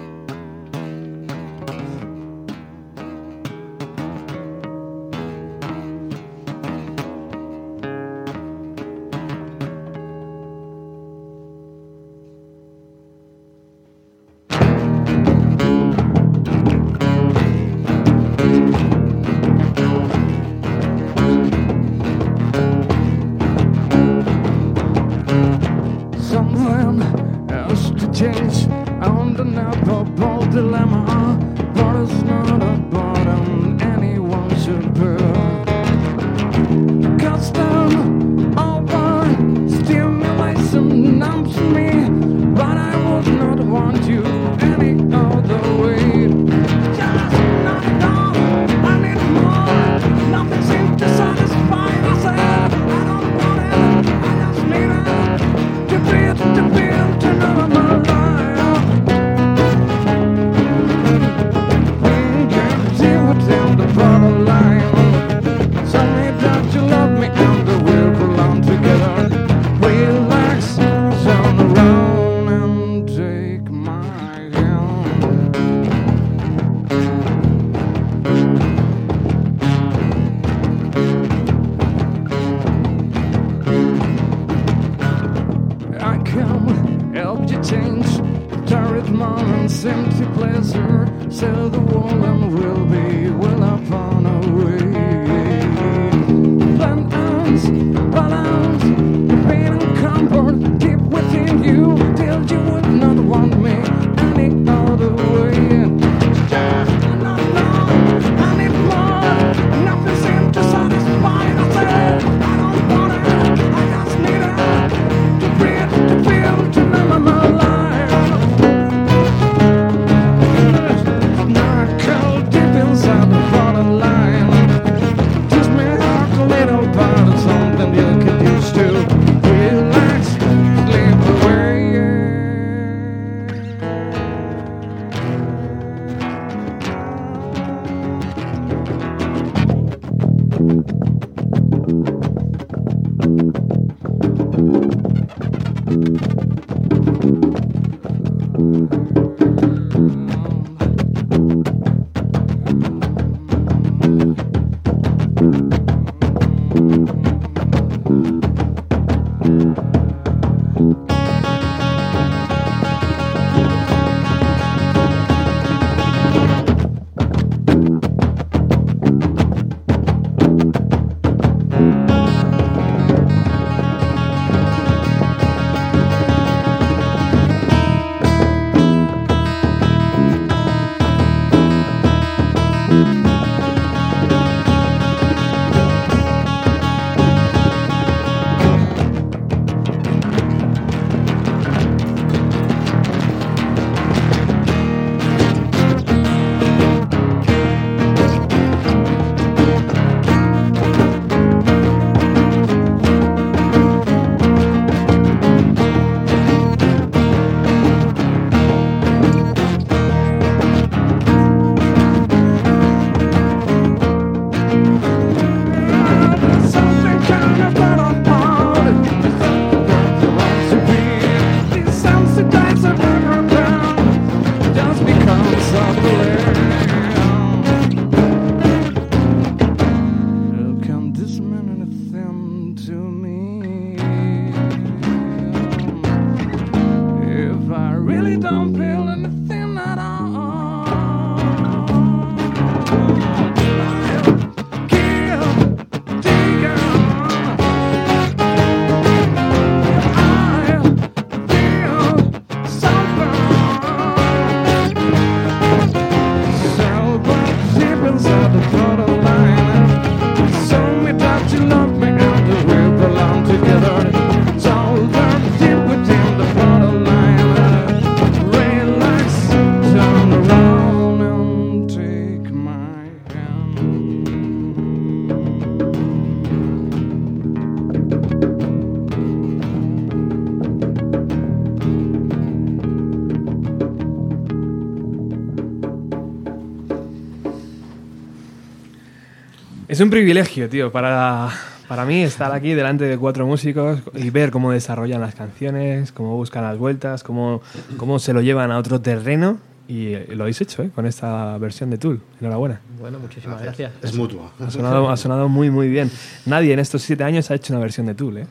Es un privilegio, tío, para, para mí estar aquí delante de cuatro músicos y ver cómo desarrollan las canciones, cómo buscan las vueltas, cómo, cómo se lo llevan a otro terreno. Y eh, lo habéis hecho, ¿eh? Con esta versión de Tool. Enhorabuena. Bueno, muchísimas gracias. Es mutua. Ha sonado, ha sonado muy, muy bien. Nadie en estos siete años ha hecho una versión de Tool, ¿eh?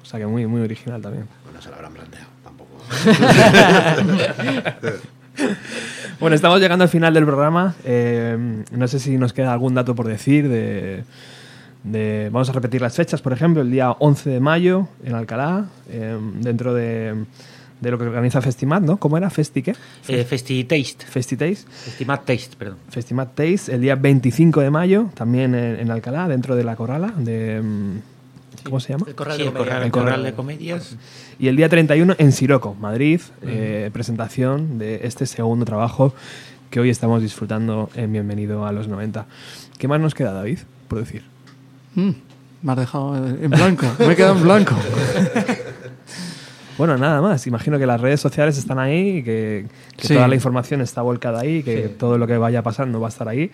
O sea que muy, muy original también. No se lo habrán planteado tampoco. Bueno, estamos llegando al final del programa. Eh, no sé si nos queda algún dato por decir de, de- Vamos a repetir las fechas, por ejemplo, el día 11 de mayo en Alcalá, eh, dentro de, de lo que organiza Festimat, ¿no? ¿Cómo era? ¿Festi qué? Eh, Festi Taste. Festitaste. Festimat Taste, perdón. Festimat Taste, el día 25 de mayo, también en, en Alcalá, dentro de la Corrala, de... mm, ¿Cómo se llama? El corral Sí, de el corral, El corral de comedias. Y el día 31 en Siroco, Madrid, eh, presentación de este segundo trabajo que hoy estamos disfrutando en Bienvenido a los 90. ¿Qué más nos queda, David, por decir? Mm, me has dejado en blanco. Me he quedado en blanco. Bueno, nada más. Imagino que las redes sociales están ahí que, que Sí. toda la información está volcada ahí, que todo lo que vaya pasando va a estar ahí.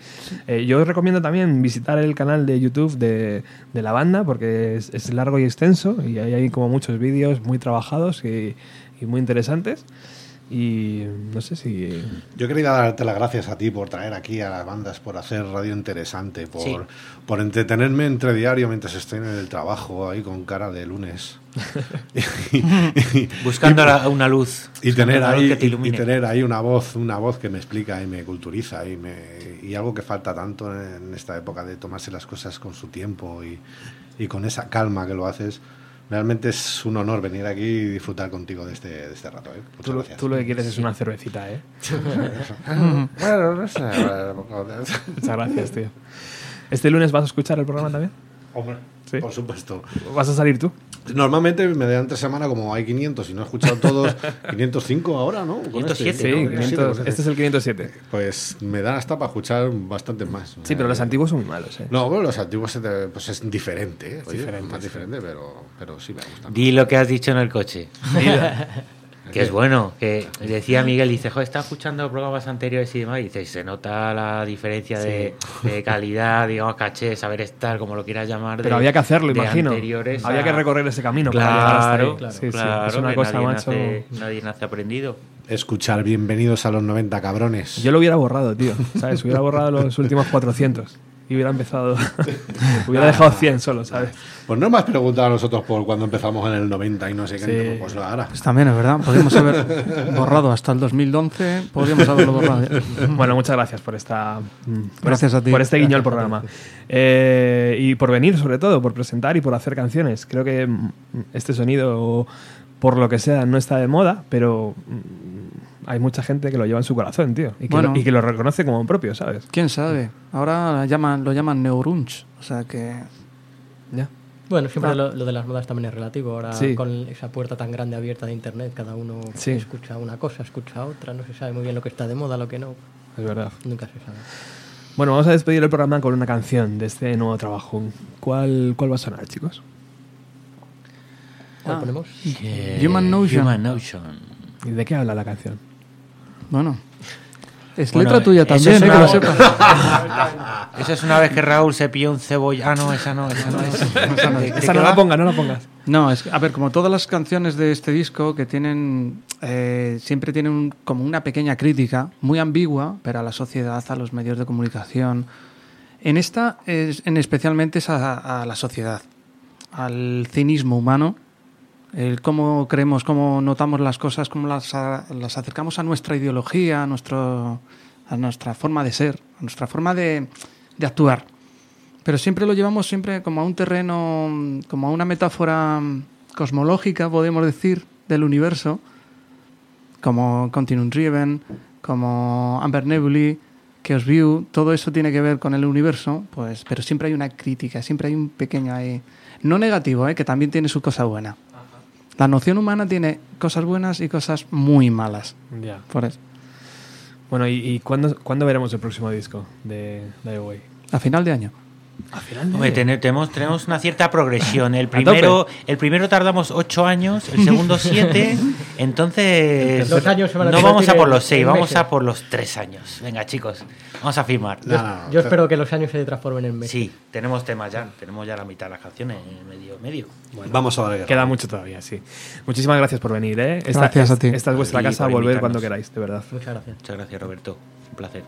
Eh, yo os recomiendo también visitar el canal de YouTube de, de la banda porque es, es largo y extenso y hay como muchos vídeos muy trabajados y, y muy interesantes. Y no sé si... Yo quería darte las gracias a ti por traer aquí a las bandas, por hacer radio interesante, por, Sí. por entretenerme entre diario mientras estoy en el trabajo, ahí con cara de lunes. y, y- Buscando la- una luz. y tener ahí que te y- tener ahí una voz una voz que me explica y me culturiza y me y algo que falta tanto en esta época de tomarse las cosas con su tiempo y, y con esa calma que lo haces realmente es un honor venir aquí y disfrutar contigo de este, de este rato ¿eh? Muchas Tú, lo- gracias. tú lo que quieres es una cervecita, ¿eh? bueno no sé Muchas gracias, tío. ¿Este lunes vas a escuchar el programa también? Hombre, Sí. por supuesto ¿Vas a salir tú? Normalmente me dan entre semana como hay 500 y no he escuchado todos 505 ahora, ¿no? Con 507, Sí, ¿no? 500 con este es el 507. Pues me dan hasta para escuchar bastantes más. Sí, pero los antiguos son muy malos, ¿eh? No, bueno, los antiguos pues es diferente, ¿eh? Oye, diferente, más sí. diferente, pero, pero sí me gusta. Di lo que has dicho en el coche. que es bueno. Que decía Miguel, dice, joder, está escuchando programas anteriores y demás. Y dice, se nota la diferencia de, de calidad, digamos, caché, saber estar, como lo quieras llamar. Pero de- había que hacerlo, imagino. anteriores Había a- que recorrer ese camino para llegar hasta Claro, ahí. claro, Sí, sí, claro, es una cosa, nadie, macho. nace, nadie nace aprendido. Escuchar bienvenidos a los 90 cabrones. Yo lo hubiera borrado, tío. ¿Sabes? Hubiera borrado los últimos 400. Y hubiera empezado. hubiera dejado 100 solo, ¿sabes? Pues no me has preguntado a nosotros por cuando empezamos en el 90 y no sé qué. Sí. Pues ahora. Pues también es verdad, podríamos haber borrado hasta el 2011, podríamos haberlo borrado. Bueno, muchas gracias por esta. por Gracias a ti. Por este guiño al programa. Eh, y por venir, sobre todo, por presentar y por hacer canciones. Creo que este sonido, por lo que sea, no está de moda, pero hay mucha gente que lo lleva en su corazón, tío. Y que, Bueno. lo, y que lo reconoce como propio, ¿sabes? ¿Quién sabe? Ahora llaman, lo llaman neurunch, o sea que... Ya. Bueno, siempre lo, lo de las modas también es relativo. Ahora, Sí. con esa puerta tan grande abierta de internet, cada uno Sí. escucha una cosa, escucha otra, no se sabe muy bien lo que está de moda, lo que no. Es verdad. Nunca se sabe. Bueno, vamos a despedir el programa con una canción de este nuevo trabajo. ¿Cuál, cuál va a sonar, chicos? ¿Cuál Ah. ponemos? Human Notion. Human Notion. ¿Y de qué habla la canción? Bueno, es Bueno, letra tuya eso también, es ¿eh? que lo es una vez que Raúl se pilló un cebolla. Ah, no, esa no, esa no es. Esa no, la pongas, no la pongas. No, es que, a ver, como todas las canciones de este disco que tienen, eh, siempre tienen un- como una pequeña crítica, muy ambigua, pero a la sociedad, a los medios de comunicación. En esta, es, en especialmente es a, a la sociedad, al cinismo humano, el cómo creemos, cómo notamos las cosas, cómo las, a- las acercamos a nuestra ideología, a, nuestro, a nuestra forma de ser, a nuestra forma de, de actuar. Pero siempre lo llevamos siempre como a un terreno, como a una metáfora cosmológica, podemos decir, del universo, como Continuum Driven, como Amber Nebulae, Chaos View, todo eso tiene que ver con el universo, pues, pero siempre hay una crítica, siempre hay un pequeño ahí, no negativo, ¿eh? que también tiene su cosa buena. La noción humana tiene cosas buenas y cosas muy malas. Ya. Por eso. Bueno, ¿y, y cuándo, cuándo veremos el próximo disco de Away? A final de año. A final Hombre, ten- tenemos, tenemos una cierta progresión. El primero, el primero tardamos ocho años, el segundo siete. Entonces, Los años se van a no vamos a por los seis, vamos meses. a por los tres años. Venga, chicos, vamos a firmar. No, no, no. Yo espero que los años se transformen en meses. Sí, tenemos temas ya, tenemos ya la mitad de las canciones, medio, medio. Vamos a ver. Queda mucho todavía, sí. Muchísimas gracias por venir, ¿eh? Esta, Gracias a es- ti. Esta es vuestra casa, volver invitarnos. cuando queráis, de verdad. Muchas gracias. Muchas gracias, Roberto. Un placer.